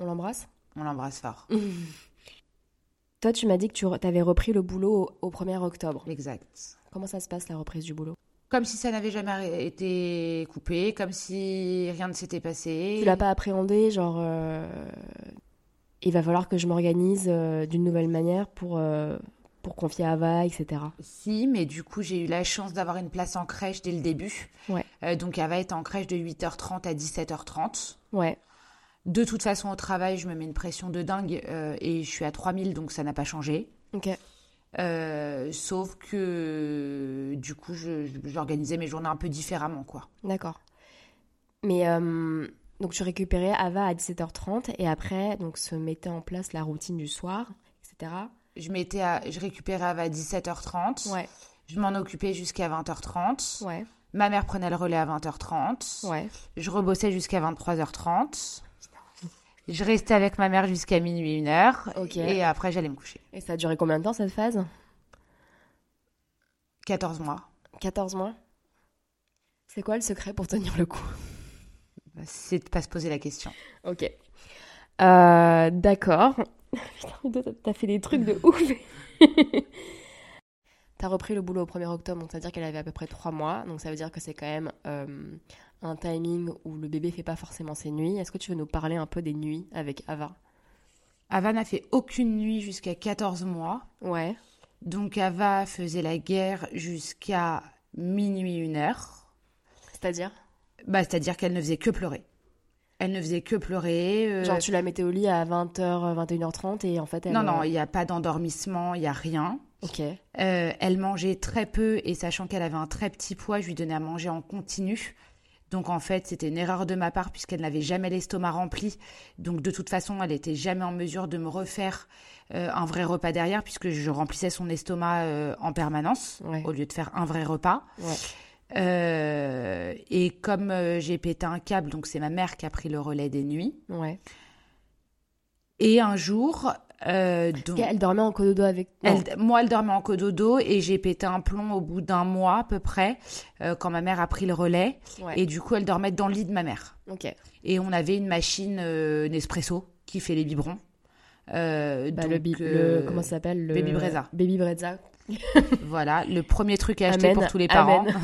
On l'embrasse? On l'embrasse fort. Toi, tu m'as dit que tu avais repris le boulot au, au 1er octobre. Exact. Comment ça se passe la reprise du boulot? Comme si ça n'avait jamais été coupé, comme si rien ne s'était passé. Tu l'as pas appréhendé, genre euh, il va falloir que je m'organise euh, d'une nouvelle manière pour, euh, pour confier à Ava, etc. Si, mais du coup, j'ai eu la chance d'avoir une place en crèche dès le début. Ouais. Donc, elle va être en crèche de 8h30 à 17h30. Ouais, De toute façon, au travail, je me mets une pression de dingue et je suis à 3000, donc ça n'a pas changé. ok. Euh, sauf que du coup, j'organisais mes journées un peu différemment, quoi. D'accord. Mais euh, donc tu récupérais Ava à 17h30 et après donc se mettait en place la routine du soir, etc. Je, mettais à, je récupérais à 17h30. Ouais, Je m'en occupais jusqu'à 20h30. ouais, Ma mère prenait le relais à 20h30. ouais. Je rebossais jusqu'à 23h30. Je restais avec ma mère jusqu'à minuit, une heure. Et après, j'allais me coucher. Et ça a duré combien de temps cette phase? 14 mois. 14 mois? C'est quoi le secret pour tenir le coup? Bah, C'est de pas se poser la question. Ok. Euh, D'accord. Putain, t'as fait des trucs de ouf. T'as repris le boulot au 1er octobre, donc ça veut dire qu'elle avait à peu près 3 mois. Donc ça veut dire que c'est quand même euh, un timing où le bébé fait pas forcément ses nuits. Est-ce que tu veux nous parler un peu des nuits avec Ava? Ava n'a fait aucune nuit jusqu'à 14 mois. Ouais. Donc Ava faisait la guerre jusqu'à minuit, une heure. C'est-à-dire? Bah, c'est-à-dire qu'elle ne faisait que pleurer. Elle ne faisait que pleurer. euh, Genre tu la mettais au lit à 20h, 21h30 et en fait elle... Non, non, euh, il n'y a pas d'endormissement, il n'y a rien. Ok. Euh, elle mangeait très peu et sachant qu'elle avait un très petit poids, je lui donnais à manger en continu. Donc en fait, c'était une erreur de ma part puisqu'elle n'avait jamais l'estomac rempli. Donc de toute façon, elle n'était jamais en mesure de me refaire euh, un vrai repas derrière puisque je remplissais son estomac euh, en permanence Ouais. au lieu de faire un vrai repas. Ouais. Euh, et comme j'ai pété un câble, donc c'est ma mère qui a pris le relais des nuits. Ouais. Et un jour, euh, donc- Elle dormait en cododo avec... Elle- moi, elle dormait en cododo et j'ai pété un plomb au bout d'un mois à peu près euh, quand ma mère a pris le relais. Ouais. Et du coup, elle dormait dans le lit de ma mère. Et on avait une machine euh, Nespresso qui fait les biberons. Bah, donc, le, bi- le- comment ça s'appelle le... Baby Brezza. Baby Brezza. Voilà, le premier truc à acheter Amen, pour tous les parents.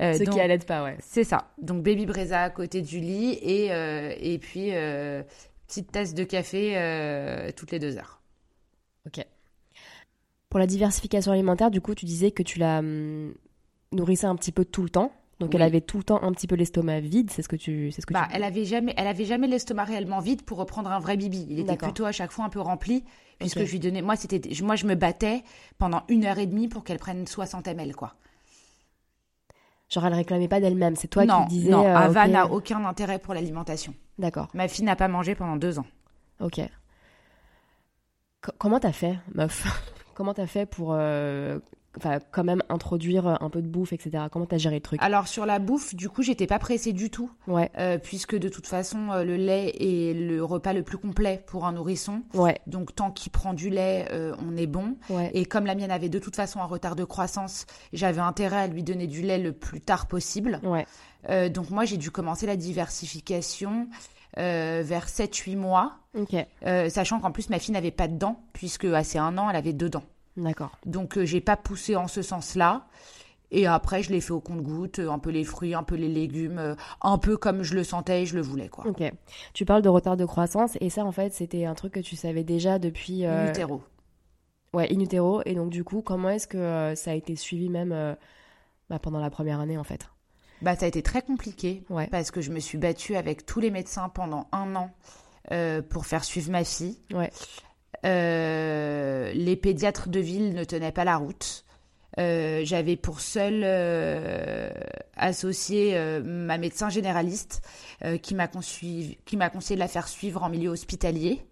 Euh, Ceux donc, qui allaitent pas, ouais. C'est ça. Donc Baby Brezza à côté du lit et, euh, et puis euh, petite tasse de café euh, toutes les deux heures. Ok. Pour la diversification alimentaire, du coup, tu disais que tu la hum, nourrissais un petit peu tout le temps. Donc, elle avait tout le temps un petit peu l'estomac vide, c'est ce que tu, c'est ce que Bah, tu... elle avait jamais, elle avait jamais l'estomac réellement vide pour reprendre un vrai bibi. Il était plutôt à chaque fois un peu rempli, puisque je lui donnais. Moi, c'était, moi, je me battais pendant une heure et demie pour qu'elle prenne 60 ml, quoi. Genre, elle réclamait pas d'elle-même. C'est toi non, qui disais. non, euh, Ava n'a aucun intérêt pour l'alimentation. D'accord. Ma fille n'a pas mangé pendant deux ans. Ok. Co- comment t'as fait, meuf? Comment t'as fait pour, euh, enfin, quand même introduire un peu de bouffe, etc. Comment t'as géré le truc? Alors sur la bouffe, du coup, j'étais pas pressée du tout, Ouais. euh, puisque de toute façon, euh, le lait est le repas le plus complet pour un nourrisson. Ouais. Donc tant qu'il prend du lait, euh, on est bon. Ouais. Et comme la mienne avait de toute façon un retard de croissance, j'avais intérêt à lui donner du lait le plus tard possible. Euh, donc moi, j'ai dû commencer la diversification euh, vers 7-8 mois, euh, sachant qu'en plus ma fille n'avait pas de dents, puisque à ses un an, elle avait deux dents. D'accord. Donc euh, j'ai pas poussé en ce sens-là. Et après, je l'ai fait au compte-goutte, un peu les fruits, un peu les légumes, euh, un peu comme je le sentais et je le voulais, quoi. Ok. Tu parles de retard de croissance et ça, en fait, c'était un truc que tu savais déjà depuis. euh, In utero. Ouais, in utero. Et donc, du coup, comment est-ce que euh, ça a été suivi même euh, bah, pendant la première année, en fait? Bah, ça a été très compliqué Ouais. parce que je me suis battue avec tous les médecins pendant un an euh, pour faire suivre ma fille. Ouais. Euh, les pédiatres de ville ne tenaient pas la route. Euh, J'avais pour seul euh, associé euh, ma médecin généraliste qui m'a conseillé, de la faire suivre en milieu hospitalier.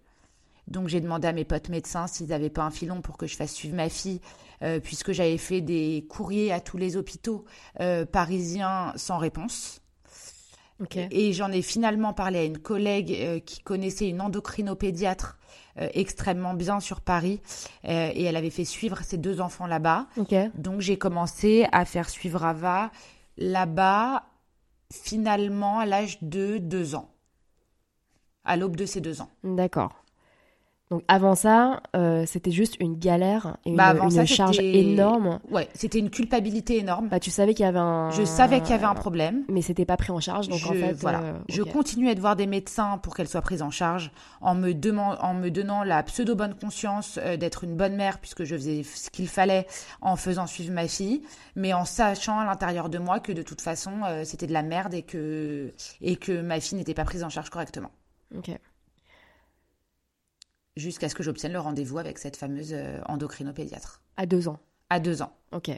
Donc j'ai demandé à mes potes médecins s'ils n'avaient pas un filon pour que je fasse suivre ma fille, puisque j'avais fait des courriers à tous les hôpitaux parisiens sans réponse. Et j'en ai finalement parlé à une collègue qui connaissait une endocrinopédiatre extrêmement bien sur Paris euh, et elle avait fait suivre ses deux enfants là-bas. Donc j'ai commencé à faire suivre Ava là-bas finalement à l'âge de deux ans, à l'aube de ses deux ans. D'accord. Donc, avant ça, euh, c'était juste une galère et une, Bah, une ça, charge énorme. Ouais, c'était une culpabilité énorme. Bah, tu savais qu'il y avait un. Je savais qu'il y avait un problème. Mais c'était pas pris en charge, donc je, en fait. voilà. euh, je continuais de voir des médecins pour qu'elle soit prise en charge en me, deman- en me donnant la pseudo bonne conscience euh, d'être une bonne mère puisque je faisais ce qu'il fallait en faisant suivre ma fille, mais en sachant à l'intérieur de moi que de toute façon euh, c'était de la merde et que, et que ma fille n'était pas prise en charge correctement. Ok. Jusqu'à ce que j'obtienne le rendez-vous avec cette fameuse euh, endocrinopédiatre À deux ans. à deux ans. Ok.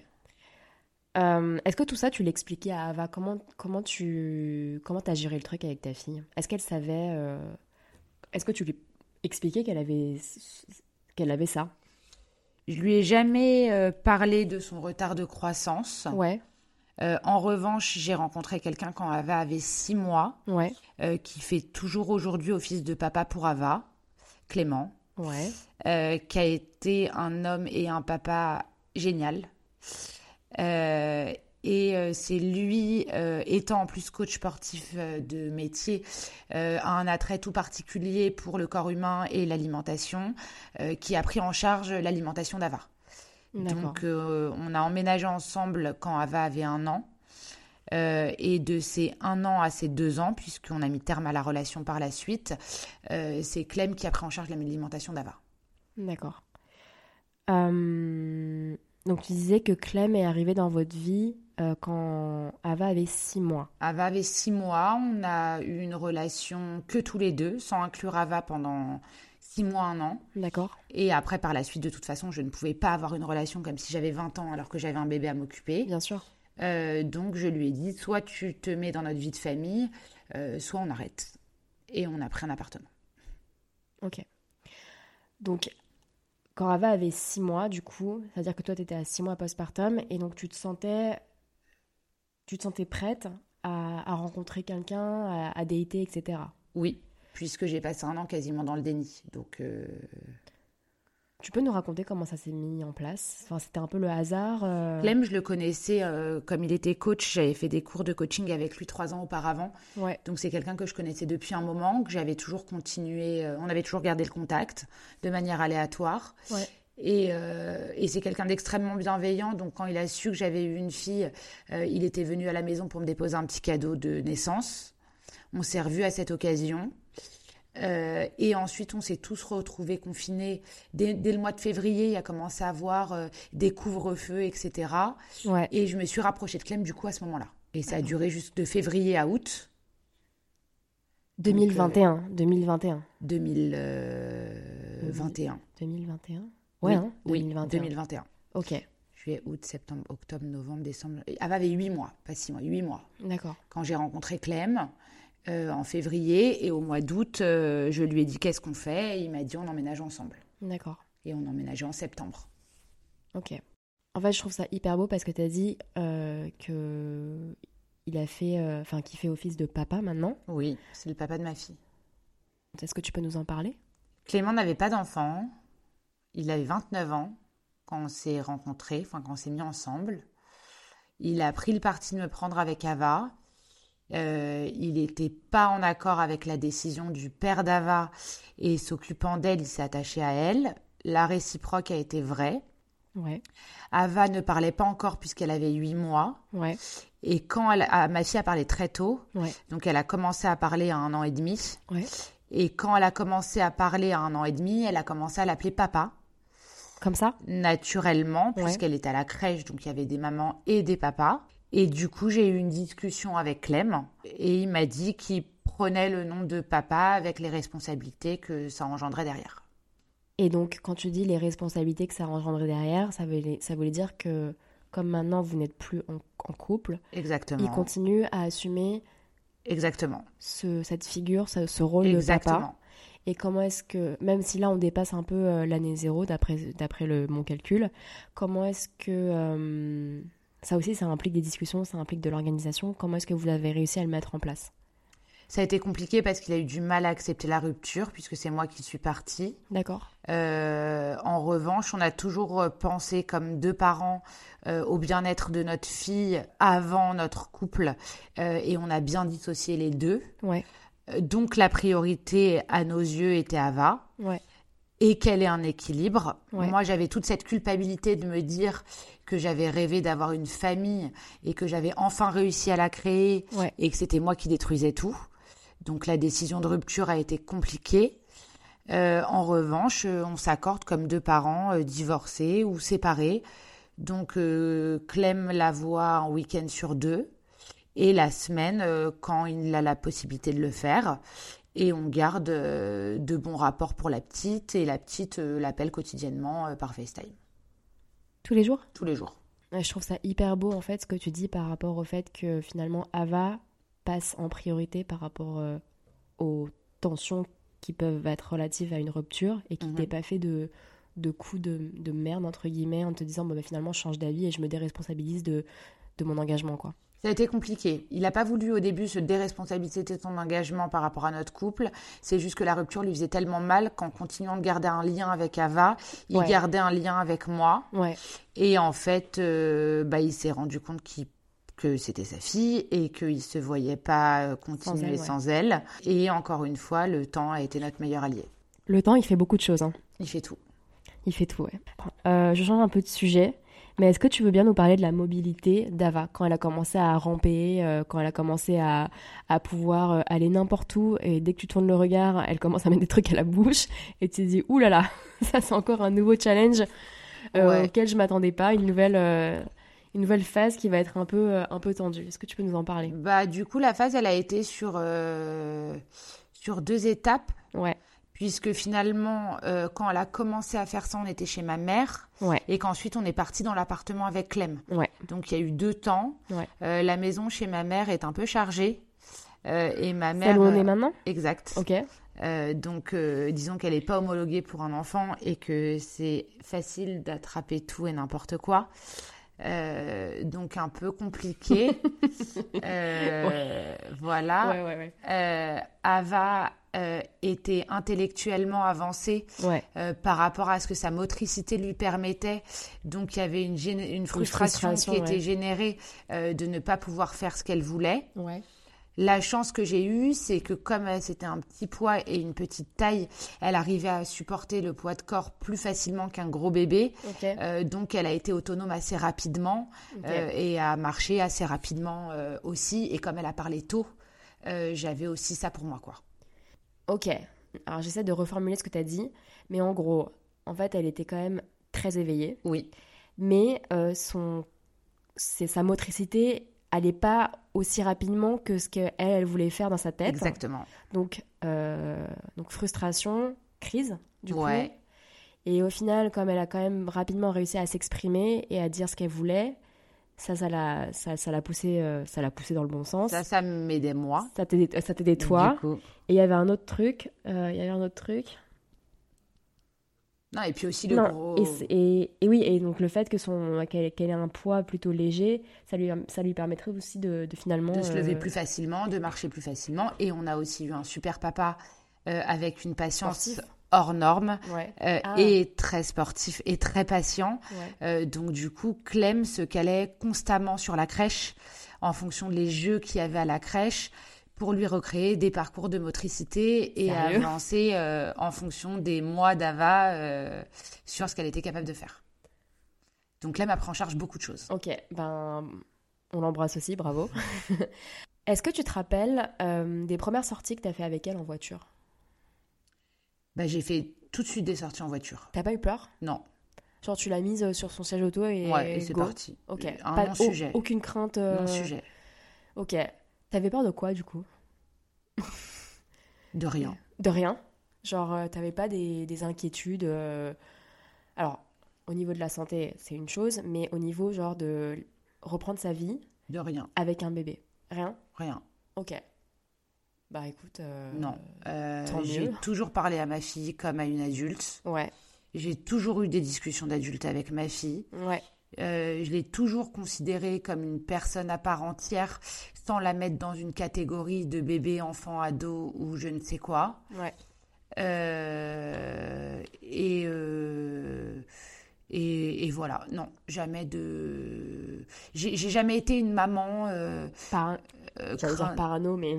Euh, Est-ce que tout ça, tu l'expliquais à Ava? Comment, comment tu comment as géré le truc avec ta fille? Est-ce qu'elle savait euh, Est-ce que tu lui expliquais qu'elle avait qu'elle avait ça? Je lui ai jamais euh, parlé de son retard de croissance. Ouais, en revanche, j'ai rencontré quelqu'un quand Ava avait six mois. ouais, qui fait toujours aujourd'hui office de papa pour Ava, Clément, ouais. euh, qui a été un homme et un papa génial. Euh, et euh, c'est lui, euh, étant en plus coach sportif euh, de métier, a un attrait tout particulier pour le corps humain et l'alimentation, qui a pris en charge l'alimentation d'Ava. Donc, on a emménagé ensemble quand Ava avait un an. Euh, et de ces un an à ces deux ans, puisqu'on a mis terme à la relation par la suite, euh, c'est Clem qui a pris en charge l'alimentation d'Ava. D'accord. Euh, donc tu disais que Clem est arrivé dans votre vie quand Ava avait six mois. Ava avait six mois, on a eu une relation que tous les deux, sans inclure Ava pendant six mois, un an. D'accord. Et après, par la suite, de toute façon, je ne pouvais pas avoir une relation comme si j'avais 20 ans alors que j'avais un bébé à m'occuper. Bien sûr. Euh, donc, je lui ai dit, soit tu te mets dans notre vie de famille, euh, soit on arrête. Et on a pris un appartement. Ok. Donc, quand Ava avait six mois, du coup, c'est-à-dire que toi, tu étais à six mois postpartum, et donc tu te sentais, tu te sentais prête à, à rencontrer quelqu'un, à, à dater, etc. Oui, puisque j'ai passé un an quasiment dans le déni. Donc, euh, Tu peux nous raconter comment ça s'est mis en place? Enfin, c'était un peu le hasard. euh, Clem, je le connaissais euh, comme il était coach. J'avais fait des cours de coaching avec lui trois ans auparavant. Ouais. Donc c'est quelqu'un que je connaissais depuis un moment, que j'avais toujours continué, euh, on avait toujours gardé le contact de manière aléatoire. Ouais. Et, euh, et c'est quelqu'un d'extrêmement bienveillant. Donc quand il a su que j'avais eu une fille, euh, il était venu à la maison pour me déposer un petit cadeau de naissance. On s'est revus à cette occasion. Euh, et ensuite, on s'est tous retrouvés confinés. Dès, dès le mois de février, il a commencé à avoir euh, des couvre-feux, etc. Ouais. Et je me suis rapprochée de Clem du coup à ce moment-là. Et ça a duré juste de février à août 2021. 2021. 2021. 2021 Ouais, hein oui, 2021. 2021. Ok, Juillet, août, septembre, octobre, novembre, décembre. Ava avait 8 mois, pas 6 mois, 8 mois. d'accord. Quand j'ai rencontré Clem euh, en février et au mois d'août, euh, je lui ai dit qu'est-ce qu'on fait? Et il m'a dit on emménage ensemble. D'accord. Et on emménageait en septembre. Ok. En fait, je trouve ça hyper beau parce que tu as dit euh, que il a fait, enfin, qu'il fait office de papa maintenant. Oui, c'est le papa de ma fille. Est-ce que tu peux nous en parler? Clément n'avait pas d'enfant. Il avait 29 ans quand on s'est rencontrés, enfin quand on s'est mis ensemble. Il a pris le parti de me prendre avec Ava. Euh, il n'était pas en accord avec la décision du père d'Ava et s'occupant d'elle, il s'est attaché à elle. La réciproque a été vraie. Ouais, Ava ne parlait pas encore puisqu'elle avait 8 mois. ouais, Et quand elle, ah, ma fille a parlé très tôt, ouais, donc elle a commencé à parler à un an et demi. Et quand elle a commencé à parler à un an et demi, elle a commencé à l'appeler papa. Comme ça? Naturellement, puisqu'elle était à la crèche, donc il y avait des mamans et des papas. Et du coup, j'ai eu une discussion avec Clem et il m'a dit qu'il prenait le nom de papa avec les responsabilités que ça engendrait derrière. Et donc, quand tu dis les responsabilités que ça engendrait derrière, ça voulait, ça voulait dire que, comme maintenant vous n'êtes plus en, en couple, Exactement. il continue à assumer Exactement. ce, cette figure, ce, ce rôle de papa. Exactement. Et comment est-ce que, même si là on dépasse un peu euh, l'année zéro d'après mon calcul, comment est-ce que euh, ça aussi ça implique des discussions, ça implique de l'organisation. Comment est-ce que vous avez réussi à le mettre en place? Ça a été compliqué parce qu'il a eu du mal à accepter la rupture, puisque c'est moi qui suis partie. D'accord. Euh, en revanche, on a toujours euh, pensé comme deux parents euh, au bien-être de notre fille avant notre couple euh, et on a bien dissocié les deux. Ouais. Donc la priorité à nos yeux était Ava Ouais. et qu'elle ait un équilibre. Ouais. Moi, j'avais toute cette culpabilité de me dire que j'avais rêvé d'avoir une famille et que j'avais enfin réussi à la créer Ouais. et que c'était moi qui détruisais tout. Donc la décision de rupture a été compliquée. Euh, en revanche, euh, on s'accorde comme deux parents euh, divorcés ou séparés. Donc euh, Clem la voit un week-end sur deux et la semaine quand il a la possibilité de le faire. Et on garde de bons rapports pour la petite et la petite l'appelle quotidiennement par FaceTime, Tous les jours? Tous les jours. Je trouve ça hyper beau en fait ce que tu dis par rapport au fait que finalement Ava passe en priorité par rapport euh, aux tensions qui peuvent être relatives à une rupture et qui t'ait pas fait de, de coups de, de merde entre guillemets en te disant bon, bah, finalement je change d'avis et je me déresponsabilise de, de mon engagement quoi. Ça a été compliqué. Il n'a pas voulu au début se déresponsabiliser de son engagement par rapport à notre couple. C'est juste que la rupture lui faisait tellement mal qu'en continuant de garder un lien avec Ava, il Ouais. gardait un lien avec moi. Ouais, Et en fait, euh, bah, il s'est rendu compte qu'il- que c'était sa fille et qu'il ne se voyait pas euh, continuer sans elle, Et encore une fois, le temps a été notre meilleur allié. Le temps, il fait beaucoup de choses. Hein. Il fait tout. Il fait tout, ouais. Euh, je change un peu de sujet. Mais est-ce que tu veux bien nous parler de la mobilité d'Ava quand elle a commencé à ramper, euh, quand elle a commencé à, à pouvoir euh, aller n'importe où et dès que tu tournes le regard, elle commence à mettre des trucs à la bouche et tu te dis ouh là là, ça c'est encore un nouveau challenge euh, auquel je m'attendais pas, une nouvelle une nouvelle phase qui va être un peu un peu tendue. Est-ce que tu peux nous en parler? Bah du coup la phase elle a été sur sur deux étapes. Ouais puisque finalement, euh, quand elle a commencé à faire ça, on était chez ma mère, et qu'ensuite on est parti dans l'appartement avec Clem. Donc il y a eu deux temps. Euh, la maison chez ma mère est un peu chargée, euh, et ma mère. Celle où on est maintenant? Exact. Ok. donc, disons qu'elle n'est pas homologuée pour un enfant et que c'est facile d'attraper tout et n'importe quoi. donc un peu compliqué. Voilà. Ava euh, était intellectuellement avancé euh, par rapport à ce que sa motricité lui permettait. Donc il y avait une, une, frustration, qui était générée euh, de ne pas pouvoir faire ce qu'elle voulait. La chance que j'ai eue, c'est que comme c'était un petit poids et une petite taille, elle arrivait à supporter le poids de corps plus facilement qu'un gros bébé. donc elle a été autonome assez rapidement et a marché assez rapidement aussi. Et comme elle a parlé tôt, j'avais aussi ça pour moi, quoi. Ok, alors j'essaie de reformuler ce que tu as dit, mais en gros, en fait, elle était quand même très éveillée. Oui. Mais euh, son, sa motricité allait pas aussi rapidement que ce qu'elle elle voulait faire dans sa tête. Exactement. Donc, euh, donc frustration, crise, du ouais. coup. Et au final, comme elle a quand même rapidement réussi à s'exprimer et à dire ce qu'elle voulait, ça, ça l'a, ça, ça l'a poussé, euh, ça l'a poussé dans le bon sens. Ça, ça m'aidait moi. Ça t'aidait, ça t'aidait toi. Et il y avait un autre truc. Euh, il y avait un autre truc. Non, et puis aussi le gros. Et, et, oui, et donc le fait que son qu'elle, ait un poids plutôt léger, ça lui ça lui permettrait aussi de, de finalement de se lever euh, plus facilement, de marcher plus facilement. Et on a aussi eu un super papa avec une patience hors norme euh, ah. et très sportif et très patient. Euh, donc du coup, Clem se calait constamment sur la crèche en fonction des jeux qu'il y avait à la crèche pour lui recréer des parcours de motricité et avancer euh, en fonction des mois d'Ava sur ce qu'elle était capable de faire. Donc Clem prend en charge beaucoup de choses. Ok, ben on l'embrasse aussi, bravo. Est-ce que tu te rappelles des premières sorties que tu as fait avec elle en voiture? Bah, j'ai fait tout de suite des sorties en voiture. T'as pas eu peur? Non. Genre tu l'as mise euh, sur son siège auto et, ouais, et c'est parti. Ok. Un pas, sujet. Aucune crainte. Euh... sujet. Ok. T'avais peur de quoi du coup? De rien. De rien? Genre euh, t'avais pas des, des inquiétudes. Euh, alors au niveau de la santé c'est une chose, mais au niveau genre de reprendre sa vie. De rien. Avec un bébé. Rien? Rien. Ok. Bah écoute. Euh, non. Euh, j'ai toujours parlé à ma fille comme à une adulte. Ouais. J'ai toujours eu des discussions d'adultes avec ma fille. Ouais. Euh, je l'ai toujours considérée comme une personne à part entière, sans la mettre dans une catégorie de bébé, enfant, ado ou je ne sais quoi. Ouais. et, et, et, voilà, non, jamais de. J'ai jamais été une maman. Par... dire parano, mais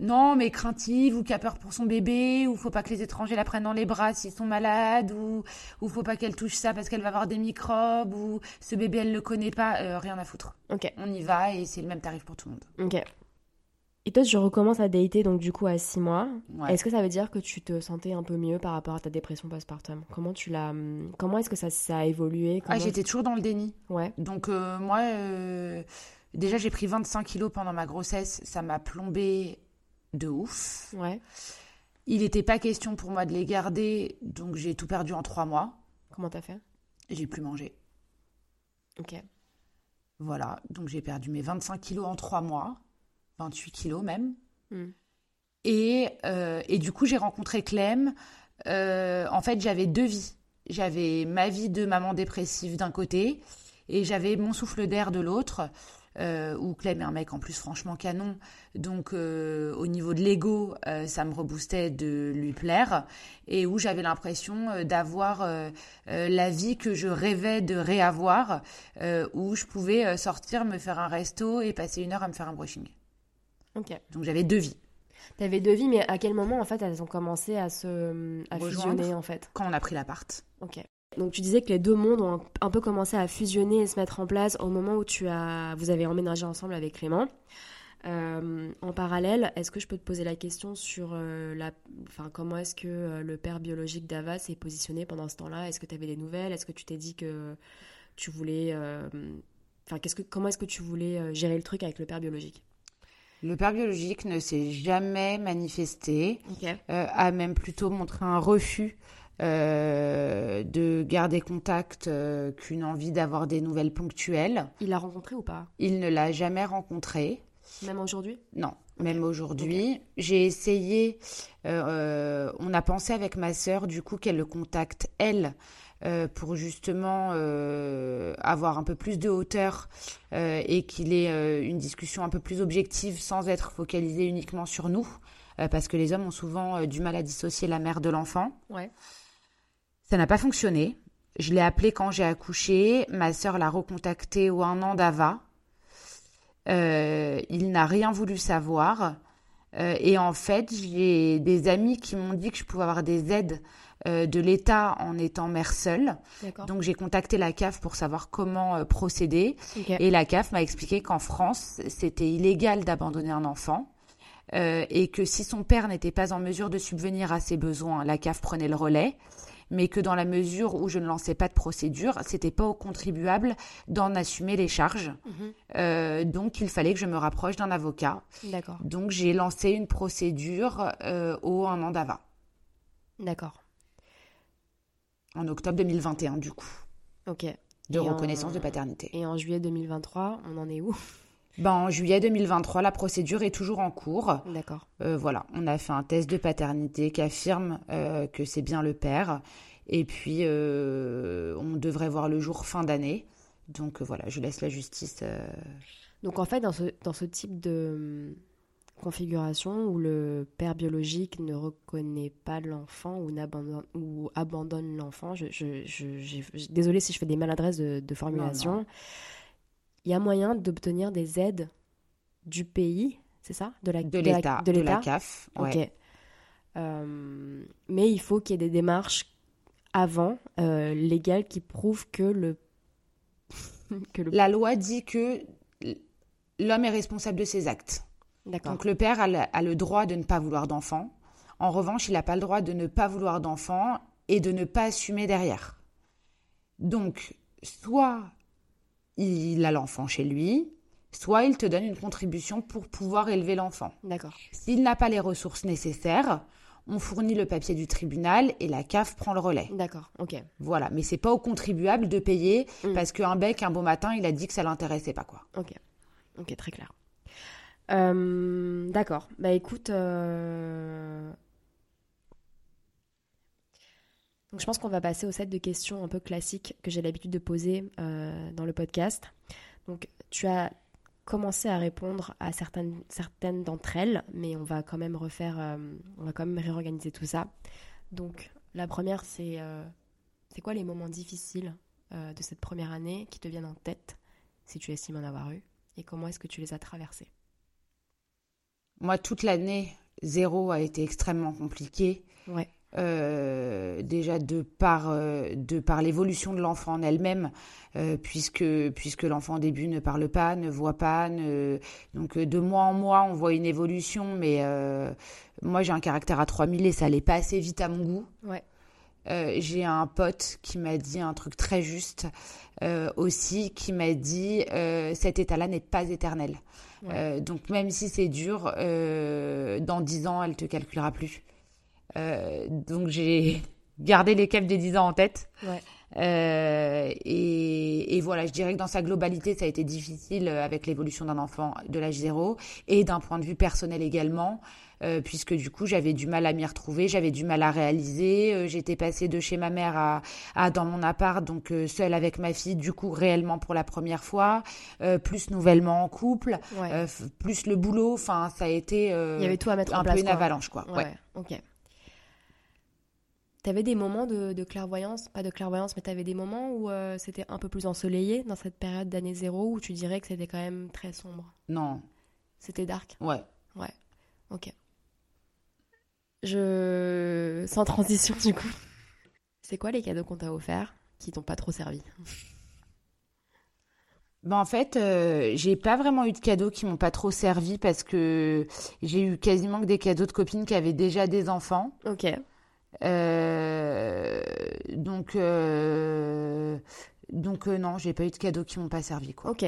non, mais craintive ou qui a peur pour son bébé, ou faut pas que les étrangers la prennent dans les bras s'ils sont malades, ou ou faut pas qu'elle touche ça parce qu'elle va avoir des microbes, ou ce bébé elle le connaît pas, euh, rien à foutre. Ok. On y va et c'est le même tarif pour tout le monde. Ok. Et toi, je recommence à dater donc du coup à 6 mois. Est-ce que ça veut dire que tu te sentais un peu mieux par rapport à ta dépression postpartum? Comment tu l'as Comment est-ce que ça, ça a évolué? Ah, j'étais toujours dans le déni. Ouais. Donc euh, moi, euh, déjà j'ai pris 25 kilos pendant ma grossesse, ça m'a plombé de ouf. Ouais. Il n'était pas question pour moi de les garder, donc j'ai tout perdu en trois mois. Comment t'as fait? J'ai plus mangé. Ok. Voilà, donc j'ai perdu mes 25 kilos en trois mois, 28 kilos même. Hmm. Et, euh, et, du coup, j'ai rencontré Clem. Euh, en fait, j'avais deux vies. J'avais ma vie de maman dépressive d'un côté et j'avais mon souffle d'air de l'autre. Euh, où Clem est un mec en plus franchement canon. Donc euh, au niveau de l'ego, euh, ça me reboostait de lui plaire et où j'avais l'impression euh, d'avoir la vie que je rêvais de réavoir, où je pouvais sortir, me faire un resto et passer une heure à me faire un brushing. Ok. Donc j'avais deux vies. T'avais deux vies, mais à quel moment en fait elles ont commencé à se à fusionner en fait? Quand on a pris l'appart. Ok. Donc tu disais que les deux mondes ont un, peu commencé à fusionner et se mettre en place au moment où tu as vous avez emménagé ensemble avec Clément. Euh, en parallèle, est-ce que je peux te poser la question sur euh, la, enfin, comment est-ce que euh, le père biologique d'Ava s'est positionné pendant ce temps-là? Est-ce que tu avais des nouvelles? Est-ce que tu t'es dit que tu voulais, enfin, qu'est-ce que, comment est-ce que tu voulais gérer le truc avec le père biologique? Le père biologique ne s'est jamais manifesté, a même plutôt montré un refus euh, de garder contact euh, qu'une envie d'avoir des nouvelles ponctuelles. Il l'a rencontré ou pas? Il ne l'a jamais rencontré. Même aujourd'hui? Non, même aujourd'hui. J'ai essayé, euh, on a pensé avec ma sœur du coup qu'elle le contacte elle euh, pour justement euh, avoir un peu plus de hauteur euh, et qu'il ait une discussion un peu plus objective sans être focalisé uniquement sur nous. parce que les hommes ont souvent du mal à dissocier la mère de l'enfant. Ouais. Ça n'a pas fonctionné. Je l'ai appelé quand j'ai accouché. Ma sœur l'a recontacté au un an d'Ava. Euh, il n'a rien voulu savoir. Euh, et en fait, j'ai des amis qui m'ont dit que je pouvais avoir des aides euh, de l'État en étant mère seule. Donc j'ai contacté la CAF pour savoir comment euh, procéder. Et la CAF m'a expliqué qu'en France, c'était illégal d'abandonner un enfant. et que si son père n'était pas en mesure de subvenir à ses besoins, la CAF prenait le relais, mais que dans la mesure où je ne lançais pas de procédure, c'était pas au contribuable d'en assumer les charges. Mhm. Euh, donc il fallait que je me rapproche d'un avocat. D'accord. Donc j'ai lancé une procédure euh, au un an d'ava, D'accord. en octobre 2021 du coup, Ok. de Et en- reconnaissance de paternité. Et en juillet 2023, on en est où? Ben, en juillet 2023, la procédure est toujours en cours. D'accord. Euh, voilà, on a fait un test de paternité qui affirme euh, que c'est bien le père. Et puis, euh, on devrait voir le jour fin d'année. Donc voilà, je laisse la justice. Donc en fait, dans ce, dans ce type de hum, configuration où le père biologique ne reconnaît pas l'enfant ou, n'abandonne- ou abandonne l'enfant, je, je, je, désolée si je fais des maladresses de, de formulation, non. Il y a moyen d'obtenir des aides du pays, c'est ça? De la- de l'État, De de, la l'État? CAF. Ok. Euh, mais il faut qu'il y ait des démarches avant, euh, légales, qui prouvent que le... que le... La loi dit que l'homme est responsable de ses actes. D'accord. Donc le père a le, a le droit de ne pas vouloir d'enfant. En revanche, il n'a pas le droit de ne pas vouloir d'enfant et de ne pas assumer derrière. Donc, soit il a l'enfant chez lui, soit il te donne une contribution pour pouvoir élever l'enfant. D'accord. S'il n'a pas les ressources nécessaires, on fournit le papier du tribunal et la CAF prend le relais. D'accord, ok. Voilà, mais c'est pas au contribuable de payer Mm. parce qu'un bec un beau matin, il a dit que ça l'intéressait pas quoi. Ok, ok, très clair. Euh, D'accord. Bah écoute, euh, donc je pense qu'on va passer au set de questions un peu classiques que j'ai l'habitude de poser euh, dans le podcast. Donc tu as commencé à répondre à certaines, certaines d'entre elles, mais on va quand même refaire, euh, on va quand même réorganiser tout ça. Donc la première, c'est euh, c'est quoi les moments difficiles de cette première année qui te viennent en tête, si tu estimes en avoir eu, et comment est-ce que tu les as traversés Moi, toute l'année, zéro a été extrêmement compliqué. Ouais. Euh, déjà de par, euh, de par l'évolution de l'enfant en elle-même, euh, puisque, puisque l'enfant au début ne parle pas, ne voit pas. Ne... Donc de mois en mois, on voit une évolution, mais moi j'ai un caractère à 3000 et ça allait pas assez vite à mon goût. Ouais. J'ai un pote qui m'a dit un truc très juste aussi, qui m'a dit cet état-là n'est pas éternel. Ouais. Donc même si c'est dur, dans 10 ans, elle te calculera plus. Euh, donc j'ai gardé les caps des 10 ans en tête. Ouais. Euh, et, et voilà, je dirais que dans sa globalité, ça a été difficile euh, avec l'évolution d'un enfant de l'âge zéro et d'un point de vue personnel également. Euh, puisque du coup j'avais du mal à m'y retrouver, j'avais du mal à réaliser. Euh, J'étais passée de chez ma mère à, à dans mon appart, donc seule avec ma fille, du coup réellement pour la première fois, plus nouvellement en couple, Ouais. plus le boulot. Enfin, ça a été Il y avait tout à mettre un en place. peu une quoi. avalanche, quoi. Ouais, Ouais. ok. T'avais des moments de, de clairvoyance, pas de clairvoyance, mais t'avais des moments où euh, c'était un peu plus ensoleillé dans cette période d'année zéro où tu dirais que c'était quand même très sombre? Non, C'était dark? ouais. Ok. Je. Sans transition, du coup. C'est quoi les cadeaux qu'on t'a offerts qui t'ont pas trop servi? Ben en fait, euh, j'ai pas vraiment eu de cadeaux qui m'ont pas trop servi parce que j'ai eu quasiment que des cadeaux de copines qui avaient déjà des enfants. Ok. Euh, donc, euh, donc euh, non, j'ai pas eu de cadeaux qui m'ont pas servi, quoi. Ok.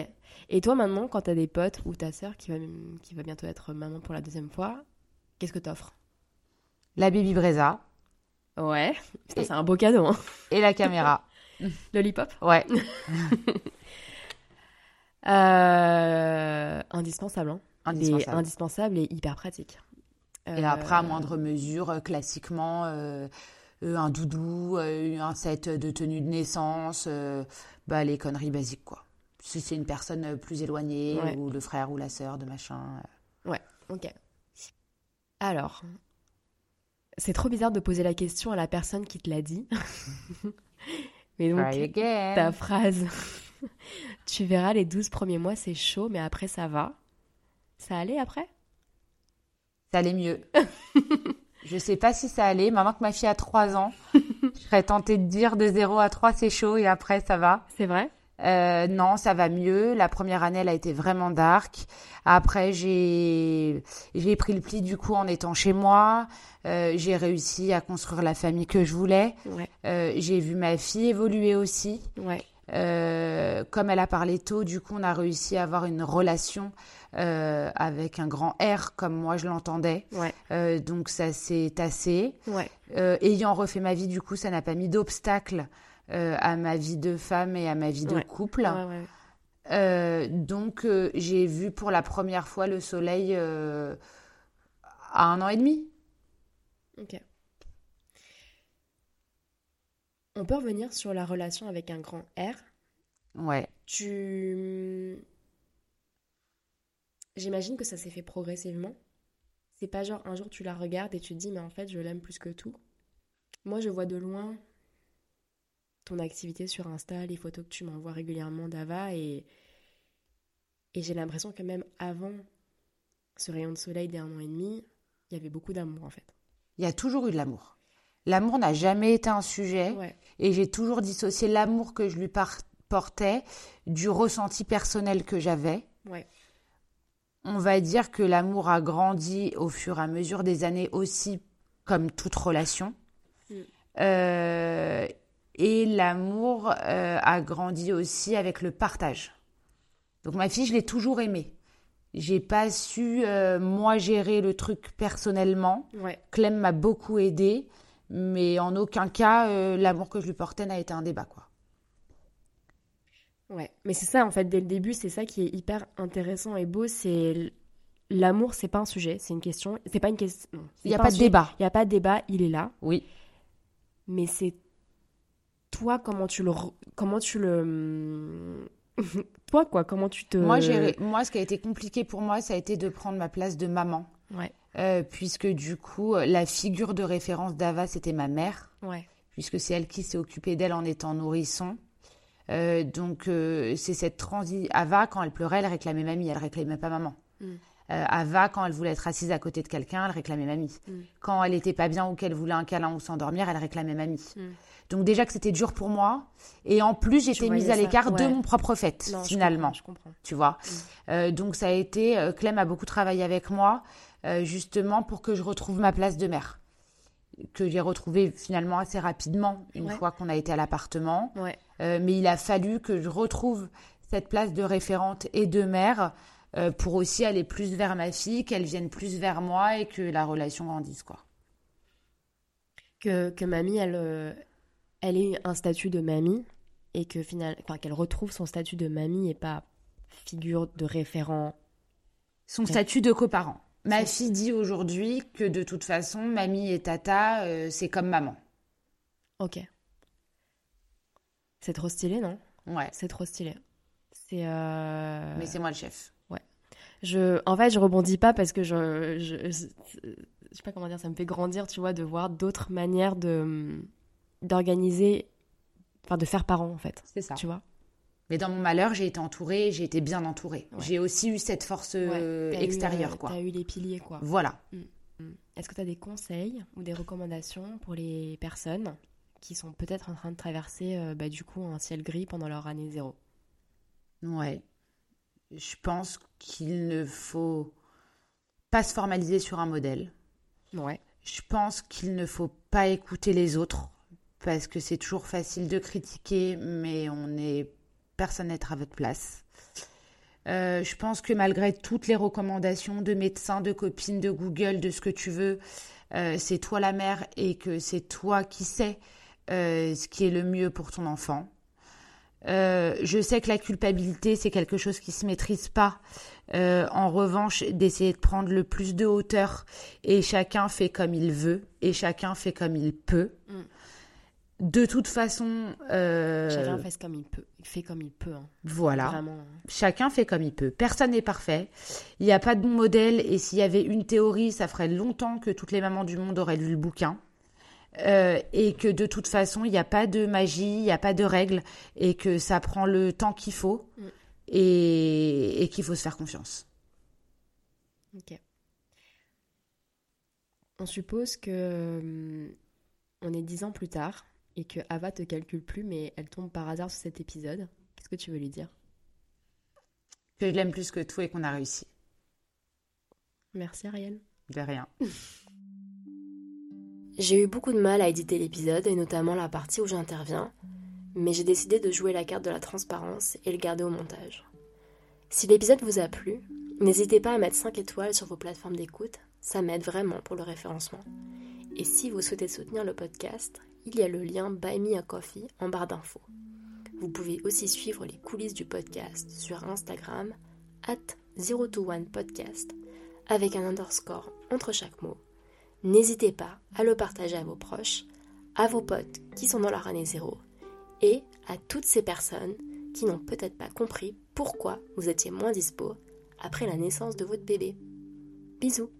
Et toi, maintenant, quand t'as des potes ou ta sœur qui va, qui va bientôt être maman pour la deuxième fois, qu'est-ce que t'offres? La baby Breza Ouais. Et- c'est un beau cadeau, hein. et la caméra. Lollipop Ouais. Euh, indispensable, hein. Indispensable. Et indispensable et hyper pratique. Et Euh, après, à moindre mesure, euh, classiquement, euh, euh, un doudou, euh, un set de tenue de naissance, euh, bah, les conneries basiques, quoi. Si c'est une personne euh, plus éloignée, Ouais. ou le frère ou la sœur de machin. euh. Ok. Alors, c'est trop bizarre de poser la question à la personne qui te l'a dit. Mais donc, Try again. ta phrase, tu verras, les 12 premiers mois, c'est chaud, mais après, ça va. Ça allait après? Ça allait mieux. Je sais pas si ça allait. Maintenant que ma fille a 3 ans, je serais tentée de dire de 0 à 3, c'est chaud et après, ça va. C'est vrai? Euh, non, ça va mieux. La première année, elle a été vraiment dark. Après, j'ai j'ai pris le pli du coup en étant chez moi. Euh, j'ai réussi à construire la famille que je voulais. Ouais, Euh, j'ai vu ma fille évoluer aussi. ouais. Comme elle a parlé tôt, du coup, on a réussi à avoir une relation euh, avec un grand R comme moi je l'entendais. Ouais, Euh, donc ça s'est tassé. ouais, Euh, ayant refait ma vie, du coup, ça n'a pas mis d'obstacle à ma vie de femme et à ma vie de Ouais. couple. donc j'ai vu pour la première fois le soleil à un an et demi. Ok. On peut revenir sur la relation avec un grand R. Ouais. Tu... J'imagine que ça s'est fait progressivement. C'est pas genre un jour tu la regardes et tu te dis mais en fait je l'aime plus que tout. Moi je vois de loin ton activité sur Insta, les photos que tu m'envoies régulièrement d'Ava et, et j'ai l'impression que même avant ce rayon de soleil des un an et demi, il y avait beaucoup d'amour en fait. Il y a toujours eu de l'amour. L'amour n'a jamais été un sujet Ouais, et j'ai toujours dissocié l'amour que je lui portais du ressenti personnel que j'avais. ouais, On va dire que l'amour a grandi au fur et à mesure des années aussi, comme toute relation. Mm. Euh, et l'amour euh, a grandi aussi avec le partage. Donc ma fille, je l'ai toujours aimée. J'ai pas su euh, moi gérer le truc personnellement. ouais. Clem m'a beaucoup aidée, mais en aucun cas l'amour que je lui portais n'a été un débat quoi. Ouais, mais c'est ça en fait, dès le début, c'est ça qui est hyper intéressant et beau, c'est l'amour, c'est pas un sujet, c'est une question, c'est pas une question. Il n'y a pas de débat. Il y a pas de débat, il est là, Oui. mais c'est toi comment tu le comment tu le toi quoi, comment tu te Moi, j'ai, moi, ce qui a été compliqué pour moi, ça a été de prendre ma place de maman. Ouais, Euh, puisque du coup, la figure de référence d'Ava, c'était ma mère, ouais, puisque c'est elle qui s'est occupée d'elle en étant nourrisson. Euh, donc, euh, c'est cette transi. Ava, quand elle pleurait, elle réclamait mamie, elle réclamait pas maman. Mm. Euh, Ava, quand elle voulait être assise à côté de quelqu'un, elle réclamait mamie. Mm. Quand elle était pas bien ou qu'elle voulait un câlin ou s'endormir, elle réclamait mamie. Mm. Donc déjà que c'était dur pour moi, et en plus j'étais mise à l'écart de mon propre fait, Non, je finalement comprends, je comprends. tu vois. Donc ça a été, Clem a beaucoup travaillé avec moi, justement pour que je retrouve ma place de mère, que j'ai retrouvée finalement assez rapidement une Ouais. fois qu'on a été à l'appartement. Ouais, Euh, mais il a fallu que je retrouve cette place de référente et de mère euh, pour aussi aller plus vers ma fille, qu'elle vienne plus vers moi et que la relation grandisse, quoi. que que mamie elle euh, elle ait un statut de mamie et que final, enfin, qu'elle retrouve son statut de mamie et pas figure de référent. Son statut de coparent. Ma fille dit aujourd'hui que de toute façon, mamie et tata, euh, c'est comme maman. Ok. C'est trop stylé, non? Ouais. C'est trop stylé. C'est. euh, Mais c'est moi le chef. Je, en fait, je rebondis pas parce que je, je, je, je sais pas comment dire, ça me fait grandir, tu vois, de voir d'autres manières de d'organiser, enfin, de faire parents, en fait. C'est ça. Tu vois? Mais dans mon malheur, j'ai été entourée, j'ai été bien entourée. Ouais. J'ai aussi eu cette force euh, Ouais, t'as eu, extérieure, euh, quoi. T'as eu les piliers, quoi. Voilà. Est-ce que tu as des conseils ou des recommandations pour les personnes qui sont peut-être en train de traverser, euh, bah, du coup, un ciel gris pendant leur année zéro? Ouais. Je pense qu'il ne faut pas se formaliser sur un modèle. Ouais. Je pense qu'il ne faut pas écouter les autres parce que c'est toujours facile de critiquer, mais on n'est personne n'être à votre place. Euh, je pense que malgré toutes les recommandations de médecins, de copines, de Google, de ce que tu veux, euh, c'est toi la mère et que c'est toi qui sais euh, ce qui est le mieux pour ton enfant. Je sais que la culpabilité, c'est quelque chose qui se maîtrise pas. En revanche, d'essayer de prendre le plus de hauteur et chacun fait comme il veut et chacun fait comme il peut. Mm. De toute façon, euh, Chacun fait comme il peut. Il fait comme il peut. hein. voilà. Vraiment. hein. Chacun fait comme il peut. Personne n'est parfait. Il n'y a pas de bon modèle. Et s'il y avait une théorie, ça ferait longtemps que toutes les mamans du monde auraient lu le bouquin. Euh, et que de toute façon, il n'y a pas de magie, il n'y a pas de règles. Et que ça prend le temps qu'il faut. Mm. Et, et qu'il faut se faire confiance. Ok. On suppose que hum, on est dix ans plus tard et que Ava te calcule plus, mais elle tombe par hasard sur cet épisode. Qu'est-ce que tu veux lui dire? Que je l'aime plus que tout et qu'on a réussi. Merci Ariel. De rien. J'ai eu beaucoup de mal à éditer l'épisode et notamment la partie où j'interviens, mais j'ai décidé de jouer la carte de la transparence et le garder au montage. Si l'épisode vous a plu, n'hésitez pas à mettre 5 étoiles sur vos plateformes d'écoute, ça m'aide vraiment pour le référencement. Et si vous souhaitez soutenir le podcast, il y a le lien Buy Me a Coffee en barre d'infos. Vous pouvez aussi suivre les coulisses du podcast sur Instagram, at 021 podcast, avec un underscore entre chaque mot. N'hésitez pas à le partager à vos proches, à vos potes qui sont dans leur année zéro, et à toutes ces personnes qui n'ont peut-être pas compris pourquoi vous étiez moins dispo après la naissance de votre bébé. Bisous